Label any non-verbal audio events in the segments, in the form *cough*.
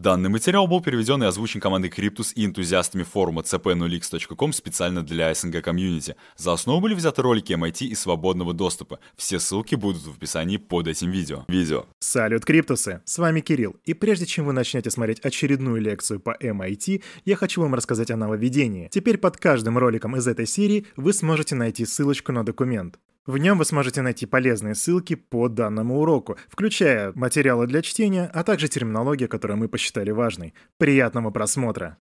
Данный материал был переведен и озвучен командой Cryptus и энтузиастами форума cp0x.com специально для СНГ комьюнити. За основу были взяты ролики MIT и свободного доступа. Все ссылки будут в описании под этим видео. Видео. Салют, Криптусы! С вами Кирилл. И прежде чем вы начнете смотреть очередную лекцию по MIT, я хочу вам рассказать о нововведении. Теперь под каждым роликом из этой серии вы сможете найти ссылочку на документ. В нем вы сможете найти полезные ссылки по данному уроку, включая материалы для чтения, а также терминологию, которую мы посчитали важной. Приятного просмотра!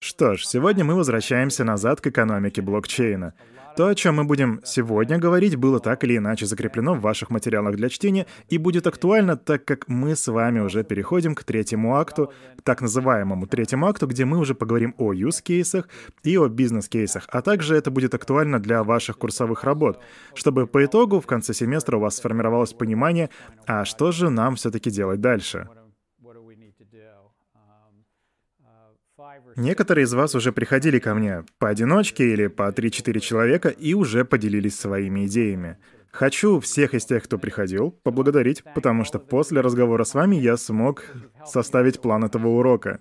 Что ж, сегодня мы возвращаемся назад к экономике блокчейна. То, о чем мы будем сегодня говорить, было так или иначе закреплено в ваших материалах для чтения и будет актуально, так как мы с вами уже переходим к третьему акту, так называемому третьему акту, где мы уже поговорим о use-кейсах и о бизнес-кейсах, а также это будет актуально для ваших курсовых работ, чтобы по итогу в конце семестра у вас сформировалось понимание, а что же нам все-таки делать дальше. Некоторые из вас уже приходили ко мне поодиночке или по 3-4 человека и уже поделились своими идеями. Хочу всех из тех, кто приходил, поблагодарить, потому что после разговора с вами я смог составить план этого урока.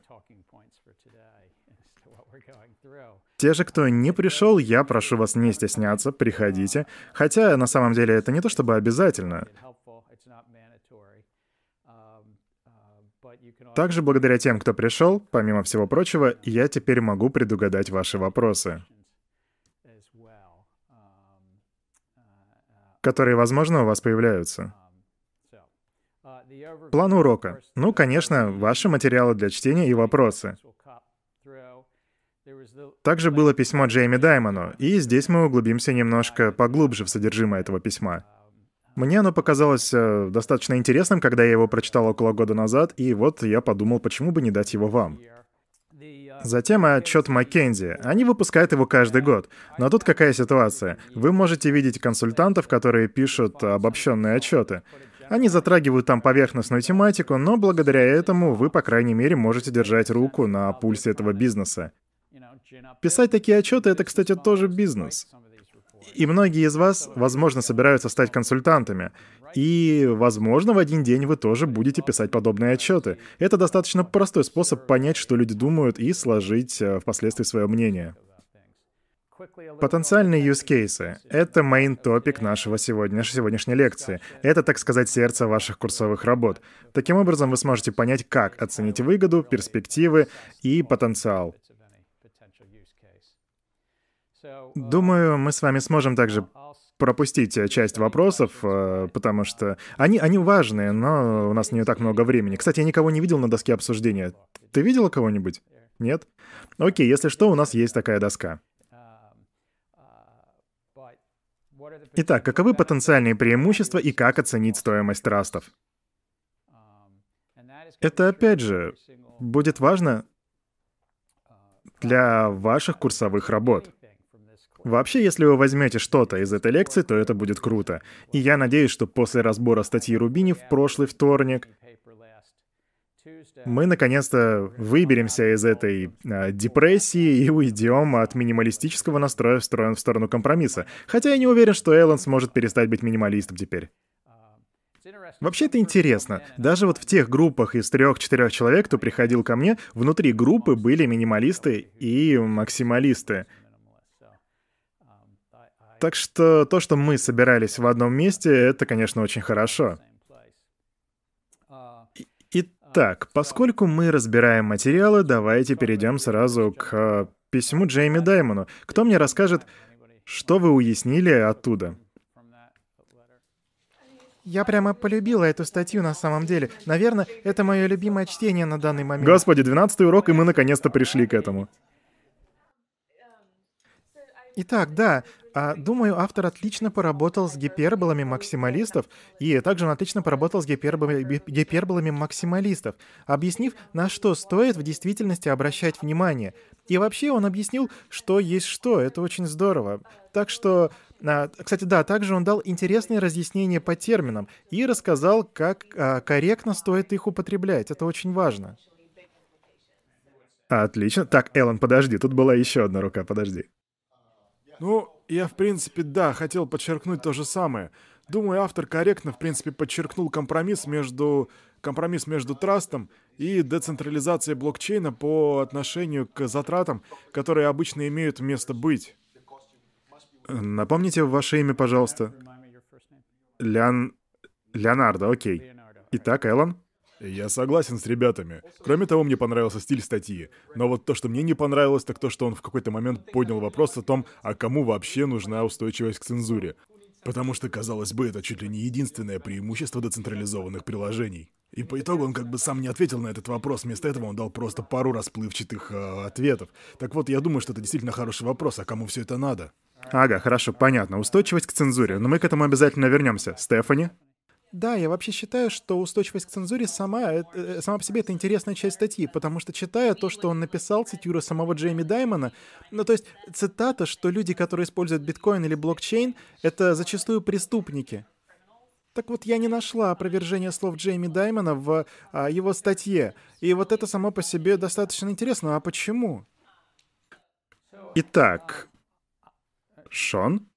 Те же, кто не пришел, я прошу вас не стесняться, приходите. Хотя на самом деле это не то чтобы обязательно. Также благодаря тем, кто пришел, помимо всего прочего, я теперь могу предугадать ваши вопросы, которые, возможно, у вас появляются. План урока. Ну, конечно, ваши материалы для чтения и вопросы. Также было письмо Джейми Даймону, и здесь мы углубимся немножко поглубже в содержимое этого письма. Мне оно показалось э, достаточно интересным, когда я его прочитал около года назад, и вот я подумал, почему бы не дать его вам. Затем отчет Маккензи. Они выпускают его каждый год. Но тут какая ситуация? Вы можете видеть консультантов, которые пишут обобщенные отчеты. Они затрагивают там поверхностную тематику, но благодаря этому вы, по крайней мере, можете держать руку на пульсе этого бизнеса. Писать такие отчеты — это, кстати, тоже бизнес. И многие из вас, возможно, собираются стать консультантами. И, возможно, в один день вы тоже будете писать подобные отчеты. Это достаточно простой способ понять, что люди думают, и сложить э, впоследствии свое мнение. Потенциальные use cases — это main топик нашего сегодня, сегодняшней лекции. Это, так сказать, сердце ваших курсовых работ. Таким образом, вы сможете понять, как оценить выгоду, перспективы и потенциал. Думаю, мы с вами сможем также пропустить э, часть вопросов, э, потому что они, они важные, но у нас не так много времени. Кстати, я никого не видел на доске обсуждения. Ты видела кого-нибудь? Нет? Окей, если что, у нас есть такая доска. Итак, каковы потенциальные преимущества и как оценить стоимость трастов? Это, опять же, будет важно для ваших курсовых работ. Вообще, если вы возьмете что-то из этой лекции, то это будет круто. И я надеюсь, что после разбора статьи Рубини в прошлый вторник мы наконец-то выберемся из этой э, депрессии и уйдем от минималистического настроя в сторону, в сторону компромисса. Хотя я не уверен, что Эллен сможет перестать быть минималистом теперь. Вообще это интересно. Даже вот в тех группах из трех-четырех человек, кто приходил ко мне, внутри группы были минималисты и максималисты. Так что то, что мы собирались в одном месте, это, конечно, очень хорошо. Итак, поскольку мы разбираем материалы, давайте перейдем сразу к э, письму Джейми Даймону. Кто мне расскажет, что вы уяснили оттуда? Я прямо полюбила эту статью на самом деле. Наверное, это мое любимое чтение на данный момент. Господи, 12 урок, и мы наконец-то пришли к этому. Итак, да, а, думаю, автор отлично поработал с гиперболами максималистов, и также он отлично поработал с гиперболами, гиперболами максималистов, объяснив, на что стоит в действительности обращать внимание. И вообще он объяснил, что есть что, это очень здорово. Так что, а, кстати, да, также он дал интересные разъяснения по терминам и рассказал, как а, корректно стоит их употреблять. Это очень важно. Отлично. Так, Эллен, подожди, тут была еще одна рука, подожди. Ну, я, в принципе, да, хотел подчеркнуть то же самое. Думаю, автор корректно, в принципе, подчеркнул компромисс между компромисс между трастом и децентрализация блокчейна по отношению к затратам, которые обычно имеют место быть. Напомните ваше имя, пожалуйста. Леон... Леонардо, окей. Итак, Эллен? Я согласен с ребятами. Кроме того, мне понравился стиль статьи. Но вот то, что мне не понравилось, так то, что он в какой-то момент поднял вопрос о том, а кому вообще нужна устойчивость к цензуре. Потому что, казалось бы, это чуть ли не единственное преимущество децентрализованных приложений. И по итогу он как бы сам не ответил на этот вопрос, вместо этого он дал просто пару расплывчатых э, ответов. Так вот, я думаю, что это действительно хороший вопрос, а кому все это надо? Ага, хорошо, понятно. Устойчивость к цензуре. Но мы к этому обязательно вернемся. Стефани? Да, я вообще считаю, что устойчивость к цензуре сама, э, э, сама по себе это интересная часть статьи, потому что читая то, что он написал, цитируя самого Джейми Даймона, ну то есть цитата, что люди, которые используют биткоин или блокчейн, это зачастую преступники. Так вот, я не нашла опровержения слов Джейми Даймона в а, его статье. И вот это само по себе достаточно интересно. А почему? Итак, Шон?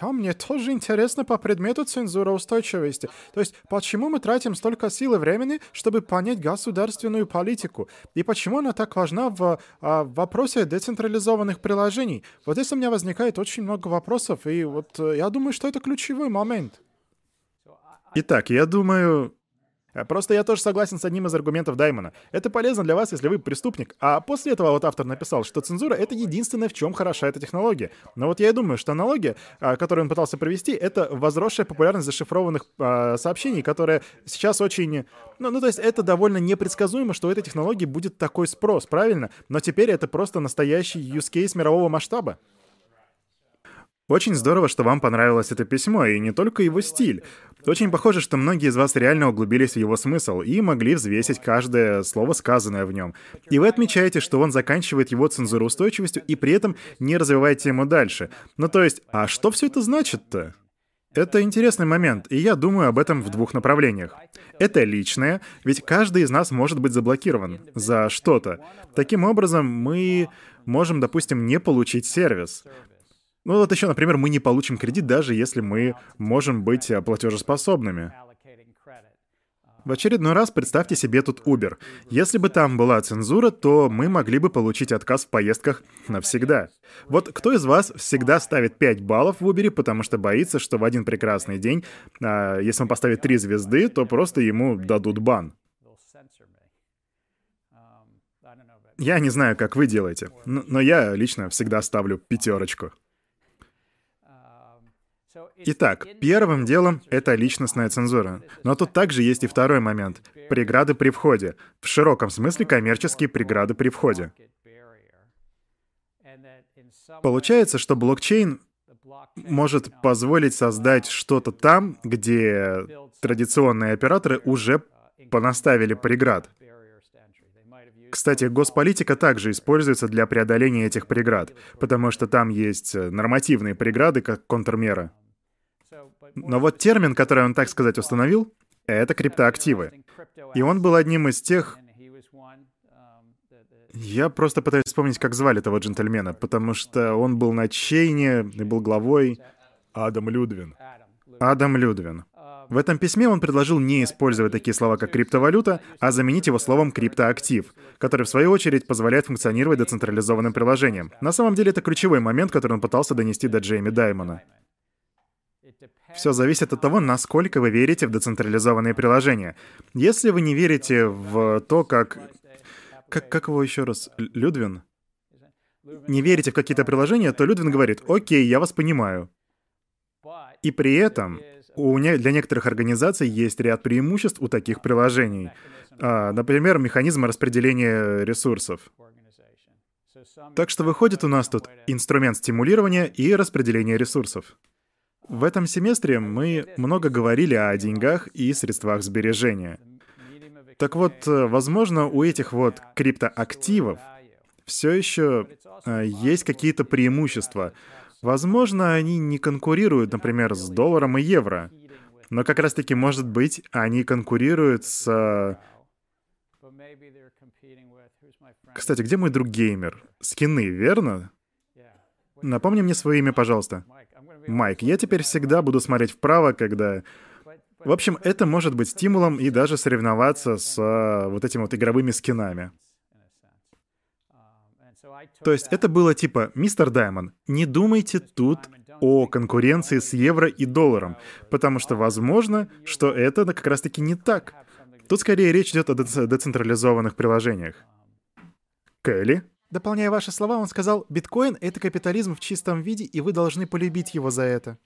Да, мне тоже интересно по предмету цензура устойчивости. То есть, почему мы тратим столько сил и времени, чтобы понять государственную политику? И почему она так важна в, а, в вопросе децентрализованных приложений? Вот здесь у меня возникает очень много вопросов, и вот э, я думаю, что это ключевой момент. Итак, я думаю, просто я тоже согласен с одним из аргументов Даймона. Это полезно для вас, если вы преступник. А после этого вот автор написал, что цензура — это единственное, в чем хороша эта технология. Но вот я и думаю, что аналогия, а, которую он пытался провести, это возросшая популярность зашифрованных э, сообщений, которая сейчас очень... Ну, ну, то есть это довольно непредсказуемо, что у этой технологии будет такой спрос, правильно? Но теперь это просто настоящий use case мирового масштаба. Очень здорово, что вам понравилось это письмо, и не только его стиль. Очень похоже, что многие из вас реально углубились в его смысл и могли взвесить каждое слово, сказанное в нем. И вы отмечаете, что он заканчивает его цензуроустойчивостью и при этом не развивает тему дальше. Ну то есть, а что все это значит-то? Это интересный момент, и я думаю об этом в двух направлениях. Это личное, ведь каждый из нас может быть заблокирован за что-то. Таким образом, мы можем, допустим, не получить сервис. Ну вот еще, например, мы не получим кредит, даже если мы можем быть э, платежеспособными. В очередной раз представьте себе тут Uber. Если бы там была цензура, то мы могли бы получить отказ в поездках навсегда. Вот кто из вас всегда ставит 5 баллов в Uber, потому что боится, что в один прекрасный день, а, если он поставит 3 звезды, то просто ему дадут бан? Я не знаю, как вы делаете, но я лично всегда ставлю пятерочку. Итак, первым делом это личностная цензура. Но тут также есть и второй момент — преграды при входе. В широком смысле коммерческие преграды при входе. Получается, что блокчейн может позволить создать что-то там, где традиционные операторы уже понаставили преград. Кстати, госполитика также используется для преодоления этих преград, потому что там есть нормативные преграды как контрмера. Но вот термин, который он, так сказать, установил, это криптоактивы. И он был одним из тех... Я просто пытаюсь вспомнить, как звали этого джентльмена, потому что он был на чейне и был главой... Адам Людвин. Адам Людвин. В этом письме он предложил не использовать такие слова, как криптовалюта, а заменить его словом криптоактив, который, в свою очередь, позволяет функционировать децентрализованным приложением. На самом деле, это ключевой момент, который он пытался донести до Джейми Даймона. Все зависит от того, насколько вы верите в децентрализованные приложения. Если вы не верите в то, как... Как, как его еще раз? Людвин? Не верите в какие-то приложения, то Людвин говорит, окей, я вас понимаю. И при этом у не, для некоторых организаций есть ряд преимуществ у таких приложений. А, например, механизм распределения ресурсов. Так что выходит у нас тут инструмент стимулирования и распределения ресурсов. В этом семестре мы много говорили о деньгах и средствах сбережения. Так вот, возможно, у этих вот криптоактивов все еще э, есть какие-то преимущества. Возможно, они не конкурируют, например, с долларом и евро. Но как раз-таки, может быть, они конкурируют с... Кстати, где мой друг геймер? Скины, верно? Напомни мне свое имя, пожалуйста. Майк, я теперь всегда буду смотреть вправо, когда... В общем, это может быть стимулом и даже соревноваться с а, вот этими вот игровыми скинами. То есть это было типа, мистер Даймон, не думайте тут о конкуренции с евро и долларом, потому что возможно, что это как раз-таки не так. Тут скорее речь идет о децентрализованных приложениях. Кэлли? Дополняя ваши слова, он сказал, биткоин — это капитализм в чистом виде, и вы должны полюбить его за это.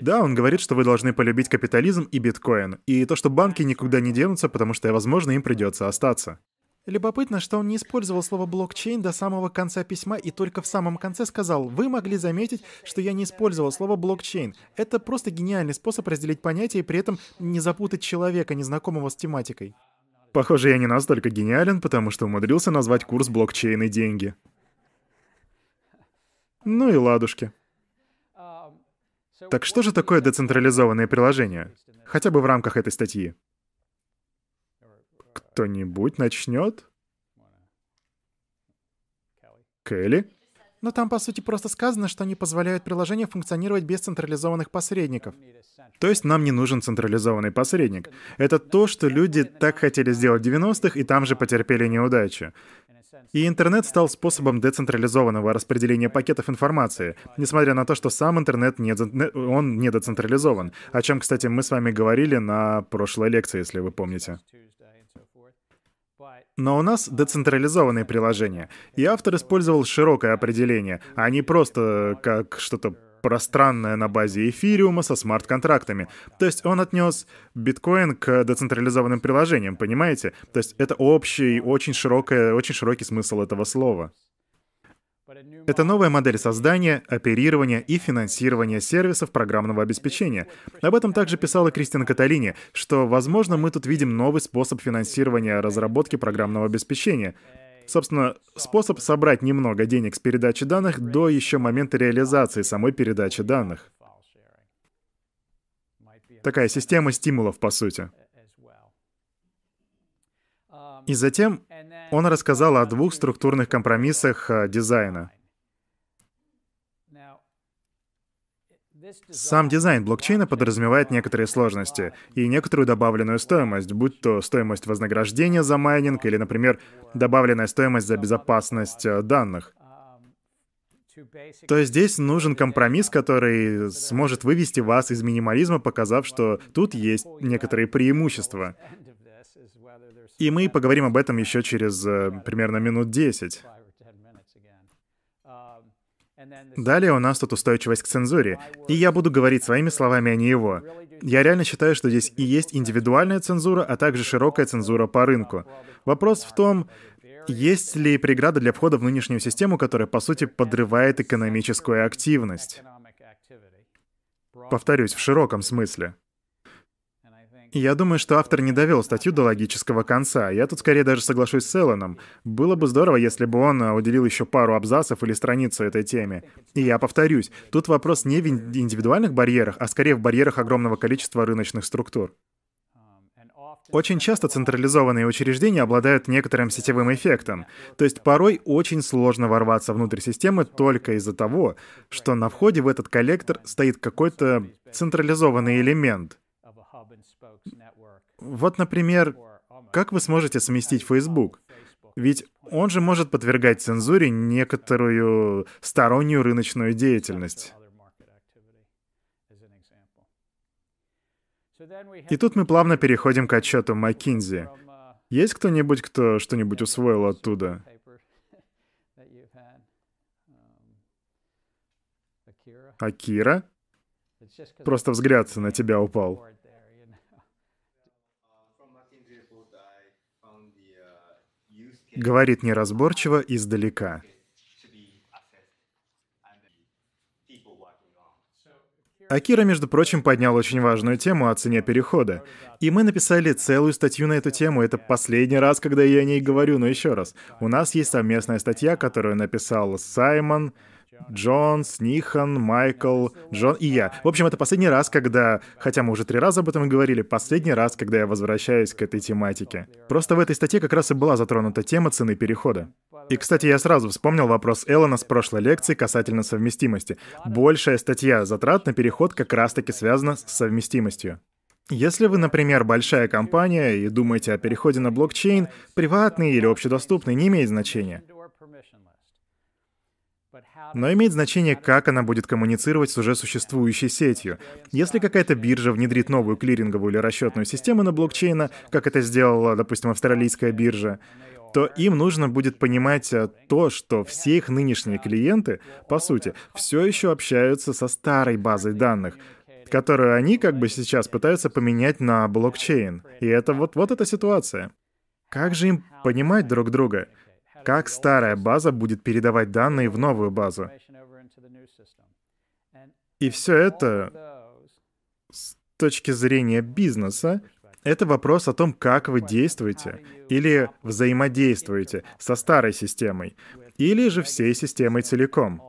Да, он говорит, что вы должны полюбить капитализм и биткоин, и то, что банки никуда не денутся, потому что, возможно, им придется остаться. Любопытно, что он не использовал слово блокчейн до самого конца письма и только в самом конце сказал, вы могли заметить, что я не использовал слово блокчейн. Это просто гениальный способ разделить понятия и при этом не запутать человека, незнакомого с тематикой. Похоже, я не настолько гениален, потому что умудрился назвать курс блокчейн и деньги. Ну и ладушки. Так что же такое децентрализованное приложение? Хотя бы в рамках этой статьи. Кто-нибудь начнет? Келли? Но там, по сути, просто сказано, что они позволяют приложению функционировать без централизованных посредников. То есть нам не нужен централизованный посредник. Это то, что люди так хотели сделать в 90-х и там же потерпели неудачу. И интернет стал способом децентрализованного распределения пакетов информации, несмотря на то, что сам интернет не, он не децентрализован, о чем, кстати, мы с вами говорили на прошлой лекции, если вы помните. Но у нас децентрализованные приложения, и автор использовал широкое определение, а не просто как что-то пространное на базе эфириума со смарт-контрактами. То есть он отнес биткоин к децентрализованным приложениям, понимаете? То есть это общий, очень, широкое, очень широкий смысл этого слова. Это новая модель создания, оперирования и финансирования сервисов программного обеспечения. Об этом также писала Кристина Каталини, что, возможно, мы тут видим новый способ финансирования разработки программного обеспечения. Собственно, способ собрать немного денег с передачи данных до еще момента реализации самой передачи данных. Такая система стимулов, по сути. И затем он рассказал о двух структурных компромиссах э, дизайна. Сам дизайн блокчейна подразумевает некоторые сложности и некоторую добавленную стоимость, будь то стоимость вознаграждения за майнинг или, например, добавленная стоимость за безопасность э, данных. То здесь нужен компромисс, который сможет вывести вас из минимализма, показав, что тут есть некоторые преимущества. И мы поговорим об этом еще через э, примерно минут 10. Далее у нас тут устойчивость к цензуре, и я буду говорить своими словами, а не его. Я реально считаю, что здесь и есть индивидуальная цензура, а также широкая цензура по рынку. Вопрос в том, есть ли преграда для входа в нынешнюю систему, которая, по сути, подрывает экономическую активность? Повторюсь, в широком смысле. Я думаю, что автор не довел статью до логического конца. Я тут скорее даже соглашусь с Элленом. Было бы здорово, если бы он э, уделил еще пару абзацев или страницу этой теме. И я повторюсь, тут вопрос не в индивидуальных барьерах, а скорее в барьерах огромного количества рыночных структур. Очень часто централизованные учреждения обладают некоторым сетевым эффектом. То есть порой очень сложно ворваться внутрь системы только из-за того, что на входе в этот коллектор стоит какой-то централизованный элемент. Вот, например, как вы сможете совместить Facebook? Ведь он же может подвергать цензуре некоторую стороннюю рыночную деятельность. И тут мы плавно переходим к отчету McKinsey. Есть кто-нибудь, кто что-нибудь усвоил оттуда? Акира? Просто взгляд на тебя упал. Говорит неразборчиво издалека. Акира, между прочим, поднял очень важную тему о цене перехода. И мы написали целую статью на эту тему. Это последний раз, когда я о ней говорю, но еще раз. У нас есть совместная статья, которую написал Саймон, Джонс, Нихан, Майкл, Джон и я. В общем, это последний раз, когда, хотя мы уже три раза об этом говорили, последний раз, когда я возвращаюсь к этой тематике. Просто в этой статье как раз и была затронута тема цены перехода. И, кстати, я сразу вспомнил вопрос Эллона с прошлой лекции касательно совместимости. Большая статья затрат на переход как раз-таки связана с совместимостью. Если вы, например, большая компания и думаете о переходе на блокчейн, приватный или общедоступный не имеет значения. Но имеет значение, как она будет коммуницировать с уже существующей сетью. Если какая-то биржа внедрит новую клиринговую или расчетную систему на блокчейна, как это сделала, допустим, австралийская биржа, то им нужно будет понимать э, то, что все их нынешние клиенты, по сути, все еще общаются со старой базой данных, которую они как бы сейчас пытаются поменять на блокчейн. И это вот, вот эта ситуация. Как же им понимать друг друга? Как старая база будет передавать данные в новую базу. И все это с точки зрения бизнеса, это вопрос о том, как вы действуете или взаимодействуете со старой системой, или же всей системой целиком.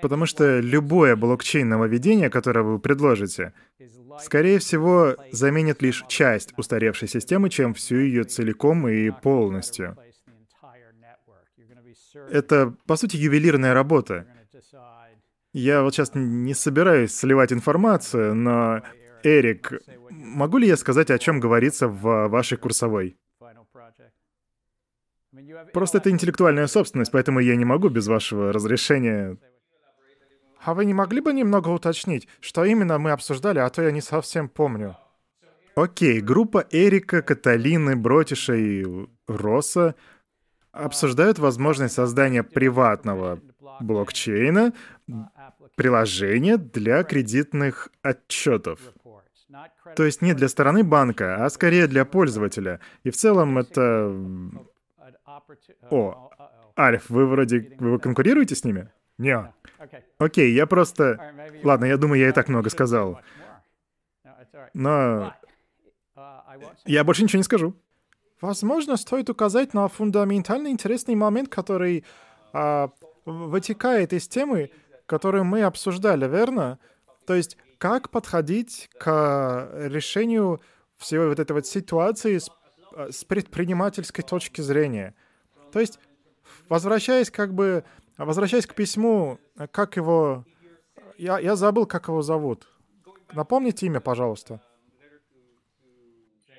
Потому что любое блокчейн-нововведение, которое вы предложите, скорее всего, заменит лишь часть устаревшей системы, чем всю ее целиком и полностью. Это, по сути, ювелирная работа. Я вот сейчас не собираюсь сливать информацию, но, Эрик, могу ли я сказать, о чем говорится в вашей курсовой? Просто это интеллектуальная собственность, поэтому я не могу без вашего разрешения а вы не могли бы немного уточнить, что именно мы обсуждали, а то я не совсем помню. Окей, группа Эрика, Каталины, Бротиша и Росса обсуждают возможность создания приватного блокчейна, приложения для кредитных отчетов. То есть не для стороны банка, а скорее для пользователя. И в целом это... О, Альф, вы вроде... Вы конкурируете с ними? Не. Окей, я просто... Ладно, я думаю, я и так много сказал. Но... Я больше ничего не скажу. Возможно, стоит указать на фундаментально интересный момент, который а, вытекает из темы, которую мы обсуждали, верно? То есть, как подходить к решению всей вот этой вот ситуации с, с предпринимательской точки зрения. То есть, возвращаясь как бы а возвращаясь к письму, как его... Я, я забыл, как его зовут. Напомните имя, пожалуйста.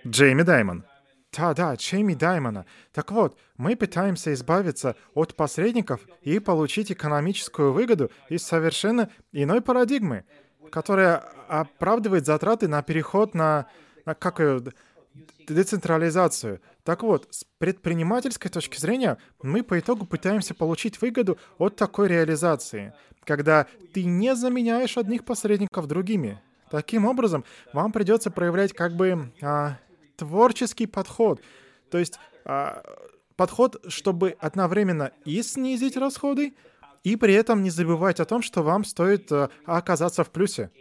Джейми Даймон. Да-да, Джейми Даймона. Так вот, мы пытаемся избавиться от посредников и получить экономическую выгоду из совершенно иной парадигмы, которая оправдывает затраты на переход на, на как ее, децентрализацию. Так вот, с предпринимательской точки зрения, мы по итогу пытаемся получить выгоду от такой реализации, когда ты не заменяешь одних посредников другими. Таким образом, вам придется проявлять как бы а, творческий подход. То есть а, подход, чтобы одновременно и снизить расходы, и при этом не забывать о том, что вам стоит а, оказаться в плюсе.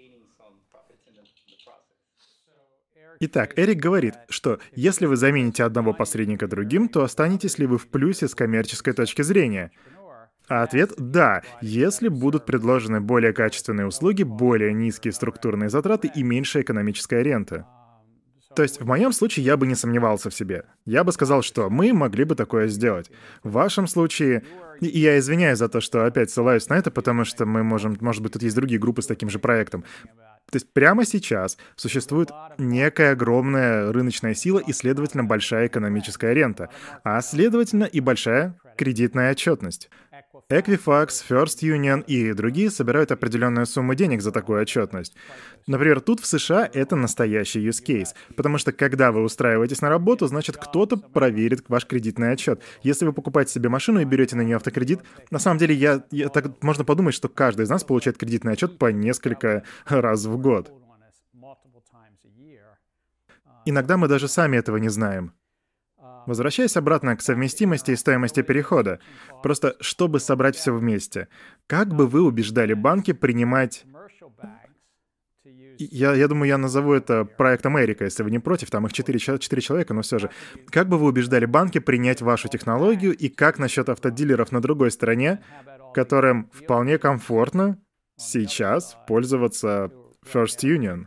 Итак, Эрик говорит, что если вы замените одного посредника другим, то останетесь ли вы в плюсе с коммерческой точки зрения? А ответ — да, если будут предложены более качественные услуги, более низкие структурные затраты и меньшая экономическая рента. То есть в моем случае я бы не сомневался в себе. Я бы сказал, что мы могли бы такое сделать. В вашем случае... И я извиняюсь за то, что опять ссылаюсь на это, потому что мы можем... Может быть, тут есть другие группы с таким же проектом. То есть прямо сейчас существует некая огромная рыночная сила и, следовательно, большая экономическая рента, а, следовательно, и большая кредитная отчетность. Equifax, First Union и другие собирают определенную сумму денег за такую отчетность. Например, тут в США это настоящий use case, потому что когда вы устраиваетесь на работу, значит кто-то проверит ваш кредитный отчет. Если вы покупаете себе машину и берете на нее автокредит, на самом деле я, я так можно подумать, что каждый из нас получает кредитный отчет по несколько раз в год. Иногда мы даже сами этого не знаем. Возвращаясь обратно к совместимости и стоимости перехода, просто чтобы собрать все вместе, как бы вы убеждали банки принимать... Я, я думаю, я назову это проектом Эрика, если вы не против, там их 4, 4 человека, но все же. Как бы вы убеждали банки принять вашу технологию и как насчет автодилеров на другой стороне, которым вполне комфортно сейчас пользоваться First Union?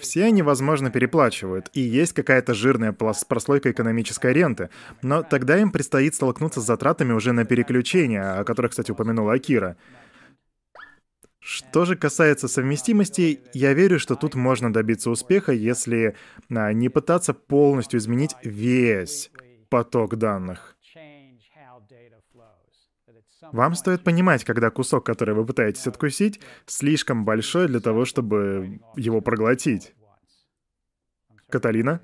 Все они, возможно, переплачивают, и есть какая-то жирная прослойка экономической ренты, но тогда им предстоит столкнуться с затратами уже на переключение, о которых, кстати, упомянула Акира. Что же касается совместимости, я верю, что тут можно добиться успеха, если а, не пытаться полностью изменить весь поток данных. Вам стоит понимать, когда кусок, который вы пытаетесь откусить, слишком большой для того, чтобы его проглотить. Каталина?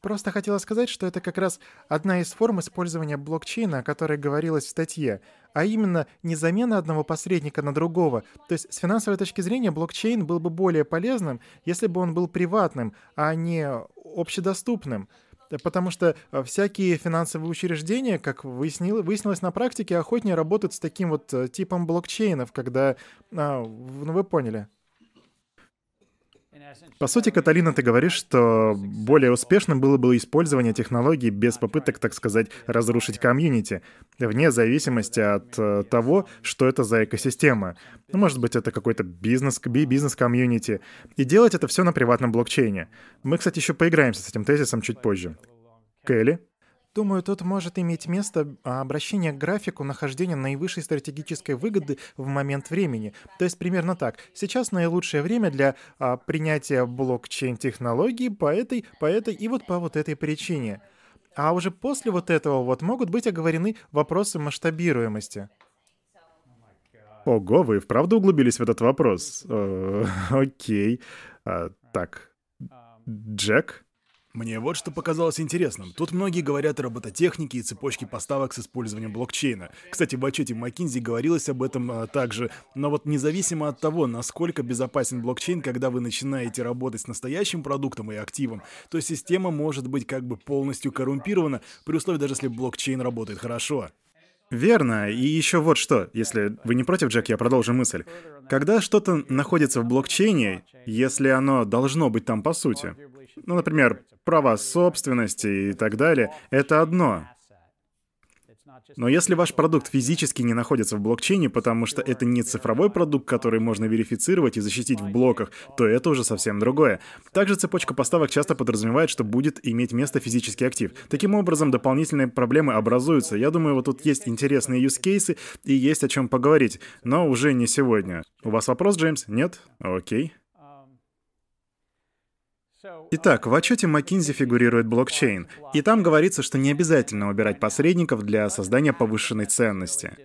Просто хотела сказать, что это как раз одна из форм использования блокчейна, о которой говорилось в статье, а именно не замена одного посредника на другого. То есть с финансовой точки зрения блокчейн был бы более полезным, если бы он был приватным, а не общедоступным. Потому что э, всякие финансовые учреждения, как выяснилось, выяснилось на практике, охотнее работают с таким вот э, типом блокчейнов, когда... А, ну вы поняли. По сути, Каталина, ты говоришь, что более успешным было бы использование технологий без попыток, так сказать, разрушить комьюнити, вне зависимости от э, того, что это за экосистема. Ну, может быть, это какой-то бизнес, бизнес-комьюнити. И делать это все на приватном блокчейне. Мы, кстати, еще поиграемся с этим тезисом чуть позже. Келли? Думаю, тут может иметь место а, обращение к графику нахождения наивысшей стратегической выгоды в момент времени. То есть примерно так. Сейчас наилучшее время для а, принятия блокчейн-технологий по этой, по этой и вот по вот этой причине. А уже после вот этого вот могут быть оговорены вопросы масштабируемости. Ого, вы вправду углубились в этот вопрос? Э, окей. А, так. Джек? Мне вот что показалось интересным. Тут многие говорят о робототехнике и цепочке поставок с использованием блокчейна. Кстати, в отчете McKinsey говорилось об этом а, также. Но вот независимо от того, насколько безопасен блокчейн, когда вы начинаете работать с настоящим продуктом и активом, то система может быть как бы полностью коррумпирована, при условии даже если блокчейн работает хорошо. Верно. И еще вот что. Если вы не против, Джек, я продолжу мысль. Когда что-то находится в блокчейне, если оно должно быть там по сути, ну, например, права собственности и так далее, это одно. Но если ваш продукт физически не находится в блокчейне, потому что это не цифровой продукт, который можно верифицировать и защитить в блоках, то это уже совсем другое. Также цепочка поставок часто подразумевает, что будет иметь место физический актив. Таким образом, дополнительные проблемы образуются. Я думаю, вот тут есть интересные cases и есть о чем поговорить, но уже не сегодня. У вас вопрос, Джеймс? Нет? Окей. Итак, в отчете McKinsey фигурирует блокчейн, и там говорится, что не обязательно убирать посредников для создания повышенной ценности.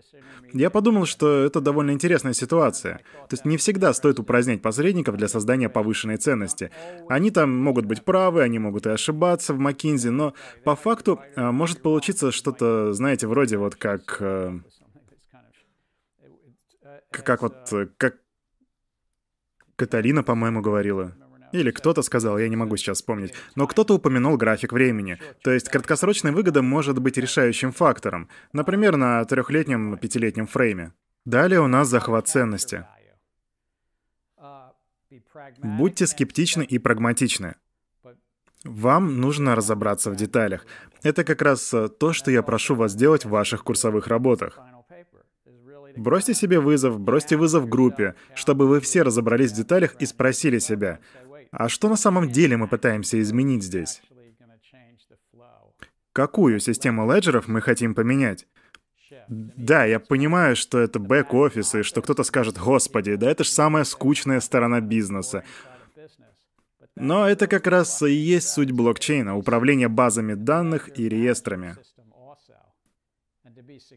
Я подумал, что это довольно интересная ситуация. То есть не всегда стоит упразднять посредников для создания повышенной ценности. Они там могут быть правы, они могут и ошибаться в McKinsey, но по факту а, может получиться что-то, знаете, вроде вот как... Э, как вот... Э, как Каталина, по-моему, говорила. Или кто-то сказал, я не могу сейчас вспомнить. Но кто-то упомянул график времени. То есть краткосрочная выгода может быть решающим фактором. Например, на трехлетнем, пятилетнем фрейме. Далее у нас захват ценности. Будьте скептичны и прагматичны. Вам нужно разобраться в деталях. Это как раз э, то, что я прошу вас сделать в ваших курсовых работах. Бросьте себе вызов, бросьте вызов группе, чтобы вы все разобрались в деталях и спросили себя, а что на самом деле мы пытаемся изменить здесь? Какую систему леджеров мы хотим поменять? Да, я понимаю, что это бэк-офис, и что кто-то скажет, «Господи, да это же самая скучная сторона бизнеса». Но это как раз и есть суть блокчейна — управление базами данных и реестрами.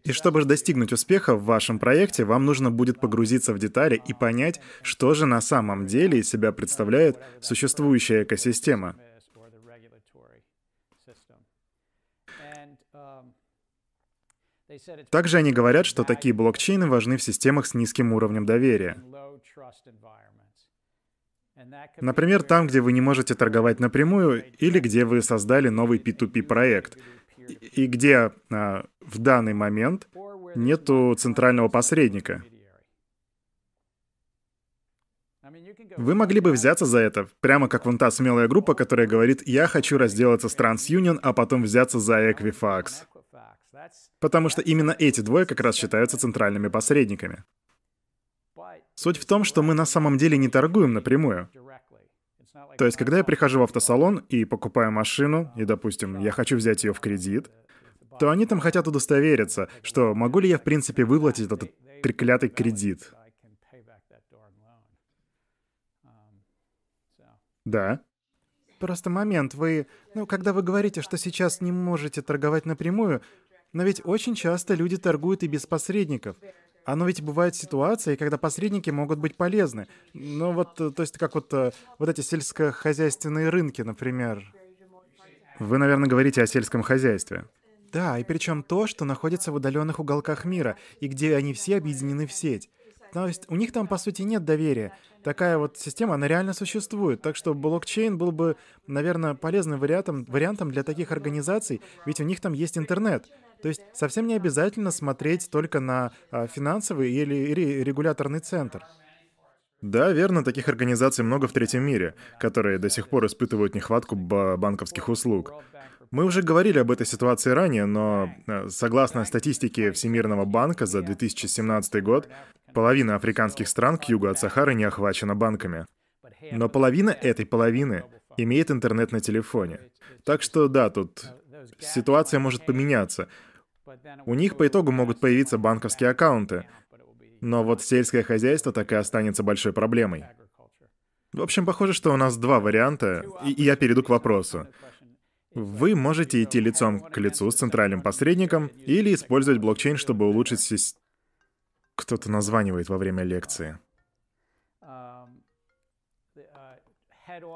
И чтобы достигнуть успеха в вашем проекте, вам нужно будет погрузиться в детали и понять, что же на самом деле из себя представляет существующая экосистема. Также они говорят, что такие блокчейны важны в системах с низким уровнем доверия. Например, там, где вы не можете торговать напрямую, или где вы создали новый P2P проект, и где а, в данный момент нету центрального посредника. Вы могли бы взяться за это, прямо как вон та смелая группа, которая говорит «я хочу разделаться с TransUnion, а потом взяться за Equifax». Потому что именно эти двое как раз считаются центральными посредниками. Суть в том, что мы на самом деле не торгуем напрямую. То есть, когда я прихожу в автосалон и покупаю машину, и, допустим, я хочу взять ее в кредит, то они там хотят удостовериться, что могу ли я, в принципе, выплатить этот треклятый кредит. Да. Просто момент, вы... Ну, когда вы говорите, что сейчас не можете торговать напрямую, но ведь очень часто люди торгуют и без посредников. Оно ведь бывает ситуации, когда посредники могут быть полезны. Ну вот, э, то есть как вот, э, вот эти сельскохозяйственные рынки, например. Вы, наверное, говорите о сельском хозяйстве. Да, и причем то, что находится в удаленных уголках мира, и где они все объединены в сеть. То есть у них там, по сути, нет доверия. Такая вот система, она реально существует. Так что блокчейн был бы, наверное, полезным вариантом, вариантом для таких организаций, ведь у них там есть интернет. То есть совсем не обязательно смотреть только на а, финансовый или, регуляторный центр. Да, верно, таких организаций много в третьем мире, которые до сих пор испытывают нехватку банковских услуг. Мы уже говорили об этой ситуации ранее, но э, согласно статистике Всемирного банка за 2017 год, половина африканских стран к югу от Сахары не охвачена банками. Но половина этой половины имеет интернет на телефоне. Так что да, тут ситуация может поменяться. У них по итогу могут появиться банковские аккаунты, но вот сельское хозяйство так и останется большой проблемой. В общем, похоже, что у нас два варианта, и я перейду к вопросу. Вы можете идти лицом к лицу с центральным посредником или использовать блокчейн, чтобы улучшить. Кто-то названивает во время лекции.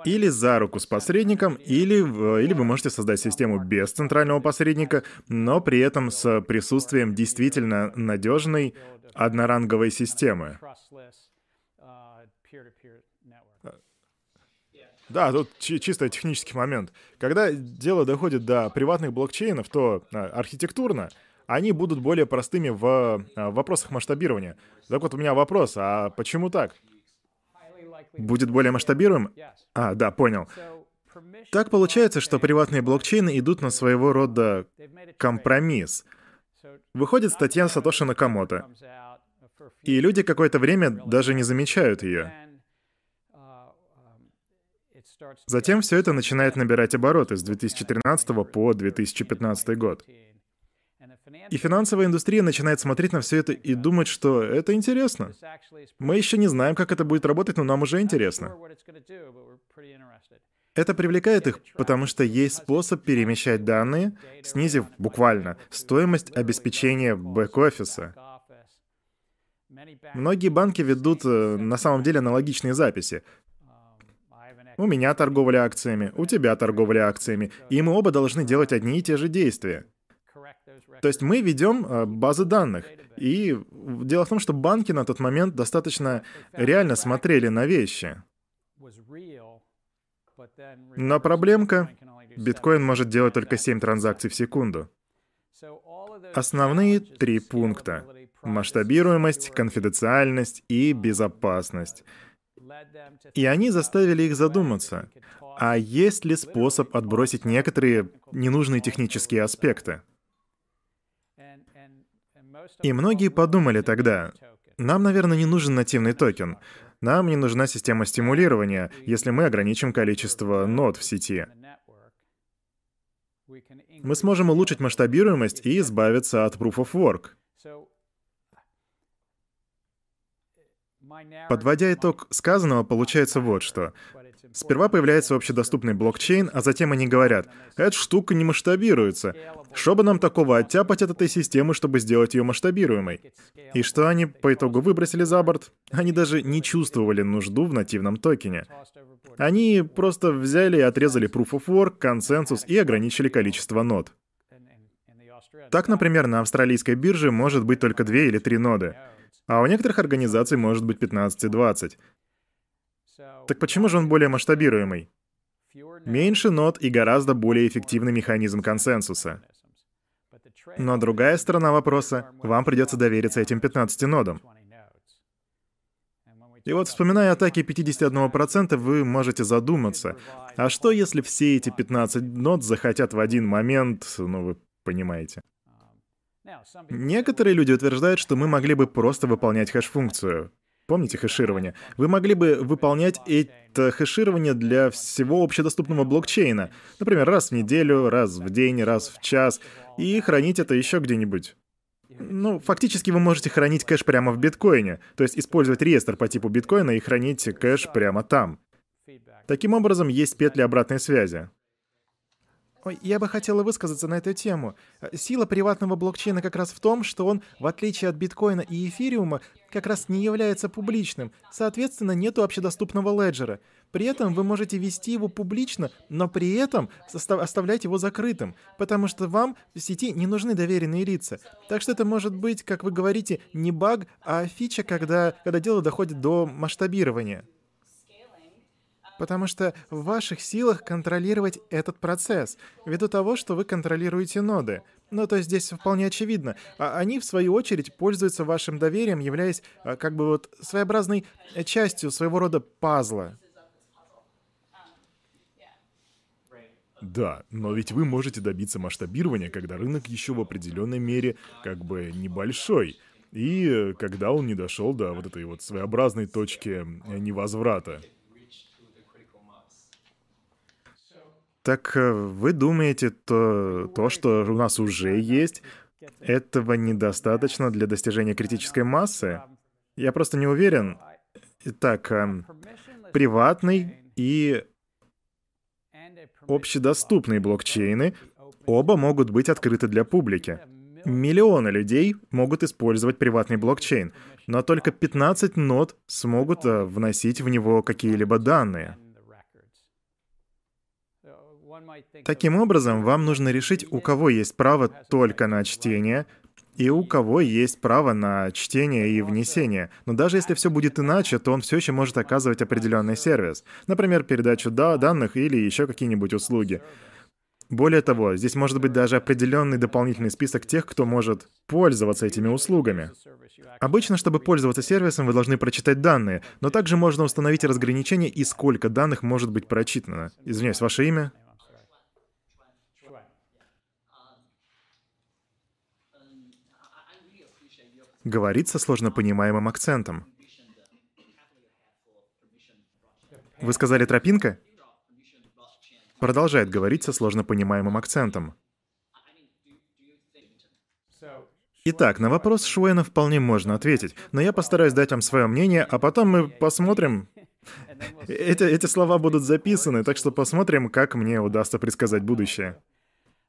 Или за руку с посредником, или, или вы можете создать систему без центрального посредника, но при этом с присутствием действительно надежной одноранговой системы. Да, тут чисто технический момент. Когда дело доходит до приватных блокчейнов, то а, архитектурно они будут более простыми в а, вопросах масштабирования. Так вот у меня вопрос, а почему так? Будет более масштабируем? А, да, понял. Так получается, что приватные блокчейны идут на своего рода компромисс. Выходит статья Сатоши Накамото, и люди какое-то время даже не замечают ее. Затем все это начинает набирать обороты с 2013 по 2015 год. И финансовая индустрия начинает смотреть на все это и думать, что это интересно. Мы еще не знаем, как это будет работать, но нам уже интересно. Это привлекает их, потому что есть способ перемещать данные, снизив буквально стоимость обеспечения бэк-офиса. Многие банки ведут э, на самом деле аналогичные записи. У меня торговля акциями, у тебя торговля акциями, и мы оба должны делать одни и те же действия. То есть мы ведем э, базы данных. И дело в том, что банки на тот момент достаточно реально смотрели на вещи. Но проблемка — биткоин может делать только 7 транзакций в секунду. Основные три пункта — масштабируемость, конфиденциальность и безопасность — и они заставили их задуматься, а есть ли способ отбросить некоторые ненужные технические аспекты? И многие подумали тогда, нам, наверное, не нужен нативный токен. Нам не нужна система стимулирования, если мы ограничим количество нод в сети. Мы сможем улучшить масштабируемость и избавиться от Proof of Work. Подводя итог сказанного, получается вот что. Сперва появляется общедоступный блокчейн, а затем они говорят, «Эта штука не масштабируется. Что бы нам такого оттяпать от этой системы, чтобы сделать ее масштабируемой?» И что они по итогу выбросили за борт? Они даже не чувствовали нужду в нативном токене. Они просто взяли и отрезали Proof of Work, консенсус и ограничили количество нод. Так, например, на австралийской бирже может быть только две или три ноды. А у некоторых организаций может быть 15 и 20. Так почему же он более масштабируемый? Меньше нод и гораздо более эффективный механизм консенсуса. Но другая сторона вопроса — вам придется довериться этим 15 нодам. И вот вспоминая атаки 51%, вы можете задуматься, а что если все эти 15 нод захотят в один момент, ну вы понимаете. Некоторые люди утверждают, что мы могли бы просто выполнять хэш-функцию. Помните хэширование? Вы могли бы выполнять это хэширование для всего общедоступного блокчейна. Например, раз в неделю, раз в день, раз в час. И хранить это еще где-нибудь. Ну, фактически вы можете хранить кэш прямо в биткоине. То есть использовать реестр по типу биткоина и хранить кэш прямо там. Таким образом, есть петли обратной связи. Ой, я бы хотела высказаться на эту тему. Сила приватного блокчейна как раз в том, что он, в отличие от биткоина и эфириума, как раз не является публичным. Соответственно, нету общедоступного леджера. При этом вы можете вести его публично, но при этом оставлять его закрытым, потому что вам в сети не нужны доверенные лица. Так что это может быть, как вы говорите, не баг, а фича, когда, когда дело доходит до масштабирования. Потому что в ваших силах контролировать этот процесс, ввиду того, что вы контролируете ноды. Ну, то есть здесь вполне очевидно. А они, в свою очередь, пользуются вашим доверием, являясь а, как бы вот своеобразной частью своего рода пазла. Да, но ведь вы можете добиться масштабирования, когда рынок еще в определенной мере как бы небольшой. И когда он не дошел до вот этой вот своеобразной точки невозврата. Так э, вы думаете, то, то, что у нас уже есть, этого недостаточно для достижения критической массы? Я просто не уверен. Итак, эм, приватный и общедоступные блокчейны оба могут быть открыты для публики. Миллионы людей могут использовать приватный блокчейн, но только 15 нод смогут э, вносить в него какие-либо данные. Таким образом, вам нужно решить, у кого есть право только на чтение, и у кого есть право на чтение и внесение. Но даже если все будет иначе, то он все еще может оказывать определенный сервис. Например, передачу да, данных или еще какие-нибудь услуги. Более того, здесь может быть даже определенный дополнительный список тех, кто может пользоваться этими услугами. Обычно, чтобы пользоваться сервисом, вы должны прочитать данные, но также можно установить разграничение и сколько данных может быть прочитано. Извиняюсь, ваше имя? Говорит со сложно понимаемым акцентом. Вы сказали тропинка? Продолжает говорить со сложно понимаемым акцентом. Итак, на вопрос Шуэна вполне можно ответить, но я постараюсь дать вам свое мнение, а потом мы посмотрим. Эти, эти слова будут записаны, так что посмотрим, как мне удастся предсказать будущее.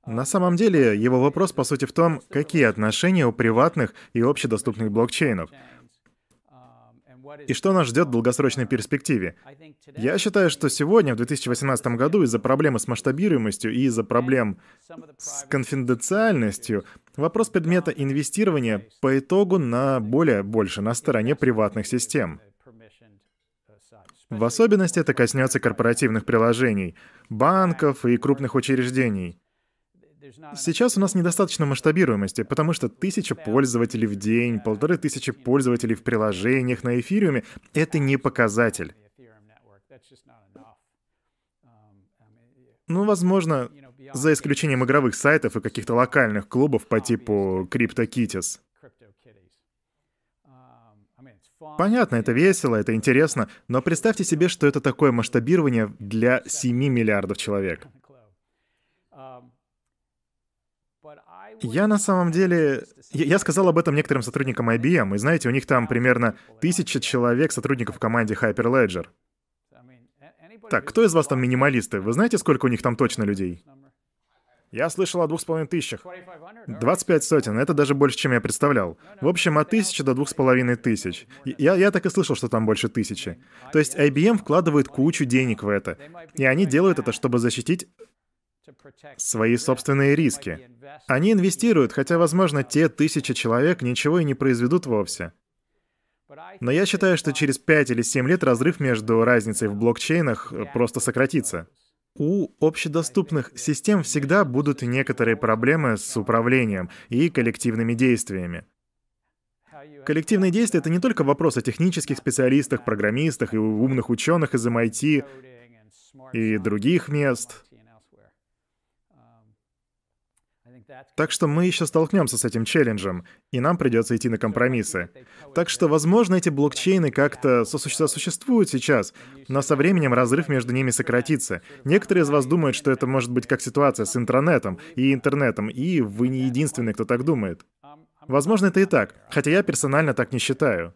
На самом деле, его вопрос, по сути, в том, какие отношения у приватных и общедоступных блокчейнов. И что нас ждет в долгосрочной перспективе? Я считаю, что сегодня, в 2018 году, из-за проблемы с масштабируемостью и из-за проблем с конфиденциальностью, вопрос предмета инвестирования по итогу на более больше на стороне приватных систем. В особенности это коснется корпоративных приложений, банков и крупных учреждений. Сейчас у нас недостаточно масштабируемости, потому что тысяча пользователей в день, полторы тысячи пользователей в приложениях на эфириуме — это не показатель. Ну, возможно, за исключением игровых сайтов и каких-то локальных клубов по типу CryptoKitties. Понятно, это весело, это интересно, но представьте себе, что это такое масштабирование для 7 миллиардов человек. Я на самом деле... Я сказал об этом некоторым сотрудникам IBM, и знаете, у них там примерно тысяча человек сотрудников в команде Hyperledger. Так, кто из вас там минималисты? Вы знаете, сколько у них там точно людей? Я слышал о двух с половиной тысячах. 25 сотен, это даже больше, чем я представлял. В общем, от тысячи до двух с половиной тысяч. Я, я так и слышал, что там больше тысячи. То есть IBM вкладывает кучу денег в это. И они делают это, чтобы защитить свои собственные риски. Они инвестируют, хотя, возможно, те тысячи человек ничего и не произведут вовсе. Но я считаю, что через 5 или 7 лет разрыв между разницей в блокчейнах просто сократится. У общедоступных систем всегда будут некоторые проблемы с управлением и коллективными действиями. Коллективные действия — это не только вопрос о технических специалистах, программистах и умных ученых из MIT и других мест. Так что мы еще столкнемся с этим челленджем, и нам придется идти на компромиссы. Так что, возможно, эти блокчейны как-то сосуществуют сейчас, но со временем разрыв между ними сократится. Некоторые из вас думают, что это может быть как ситуация с интернетом и интернетом, и вы не единственный, кто так думает. Возможно, это и так, хотя я персонально так не считаю.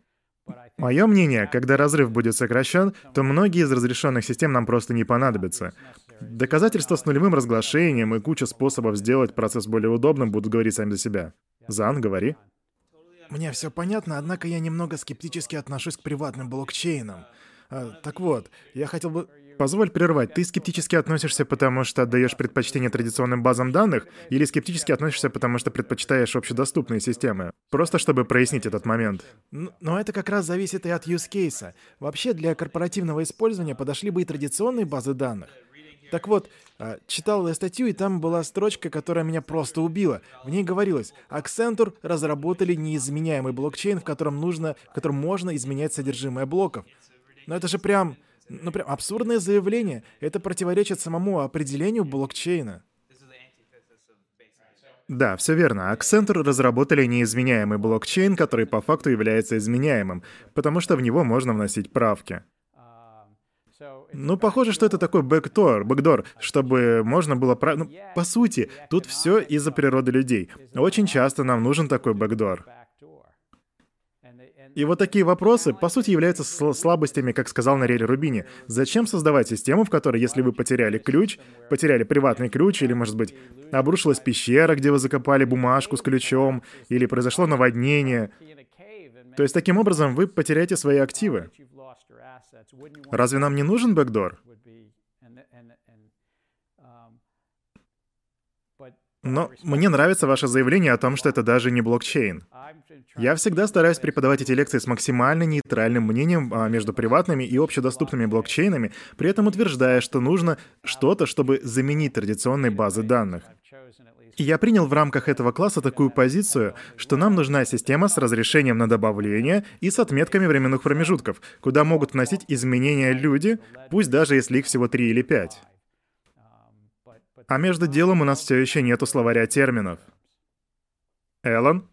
Мое мнение, когда разрыв будет сокращен, то многие из разрешенных систем нам просто не понадобятся. Доказательства с нулевым разглашением и куча способов сделать процесс более удобным будут говорить сами за себя. Зан, говори. Мне все понятно, однако я немного скептически отношусь к приватным блокчейнам. А, так вот, я хотел бы... Позволь прервать. Ты скептически относишься, потому что отдаешь предпочтение традиционным базам данных, или скептически относишься, потому что предпочитаешь общедоступные системы? Просто чтобы прояснить этот момент. но это как раз зависит и от use case. Вообще, для корпоративного использования подошли бы и традиционные базы данных. Так вот, а, читал я статью, и там была строчка, которая меня просто убила. В ней говорилось, Accenture разработали неизменяемый блокчейн, в котором нужно, в котором можно изменять содержимое блоков. Но это же прям, ну прям абсурдное заявление. Это противоречит самому определению блокчейна. Да, все верно. Accenture разработали неизменяемый блокчейн, который по факту является изменяемым, потому что в него можно вносить правки. Ну, похоже, что это такой бэкдор, бэкдор, чтобы можно было... Про... Ну, по сути, тут все из-за природы людей. Очень часто нам нужен такой бэкдор. И вот такие вопросы, по сути, являются слабостями, как сказал Нуриэль Рубини. Зачем создавать систему, в которой, если вы потеряли ключ, потеряли приватный ключ, или, может быть, обрушилась пещера, где вы закопали бумажку с ключом, или произошло наводнение, то есть таким образом вы потеряете свои активы. Разве нам не нужен бэкдор? Но мне нравится ваше заявление о том, что это даже не блокчейн. Я всегда стараюсь преподавать эти лекции с максимально нейтральным мнением а, между приватными и общедоступными блокчейнами, при этом утверждая, что нужно что-то, чтобы заменить традиционные базы данных. Я принял в рамках этого класса такую позицию, что нам нужна система с разрешением на добавление и с отметками временных промежутков, куда могут вносить изменения люди, пусть даже если их всего три или пять. А между делом у нас все еще нету словаря терминов. Эллен?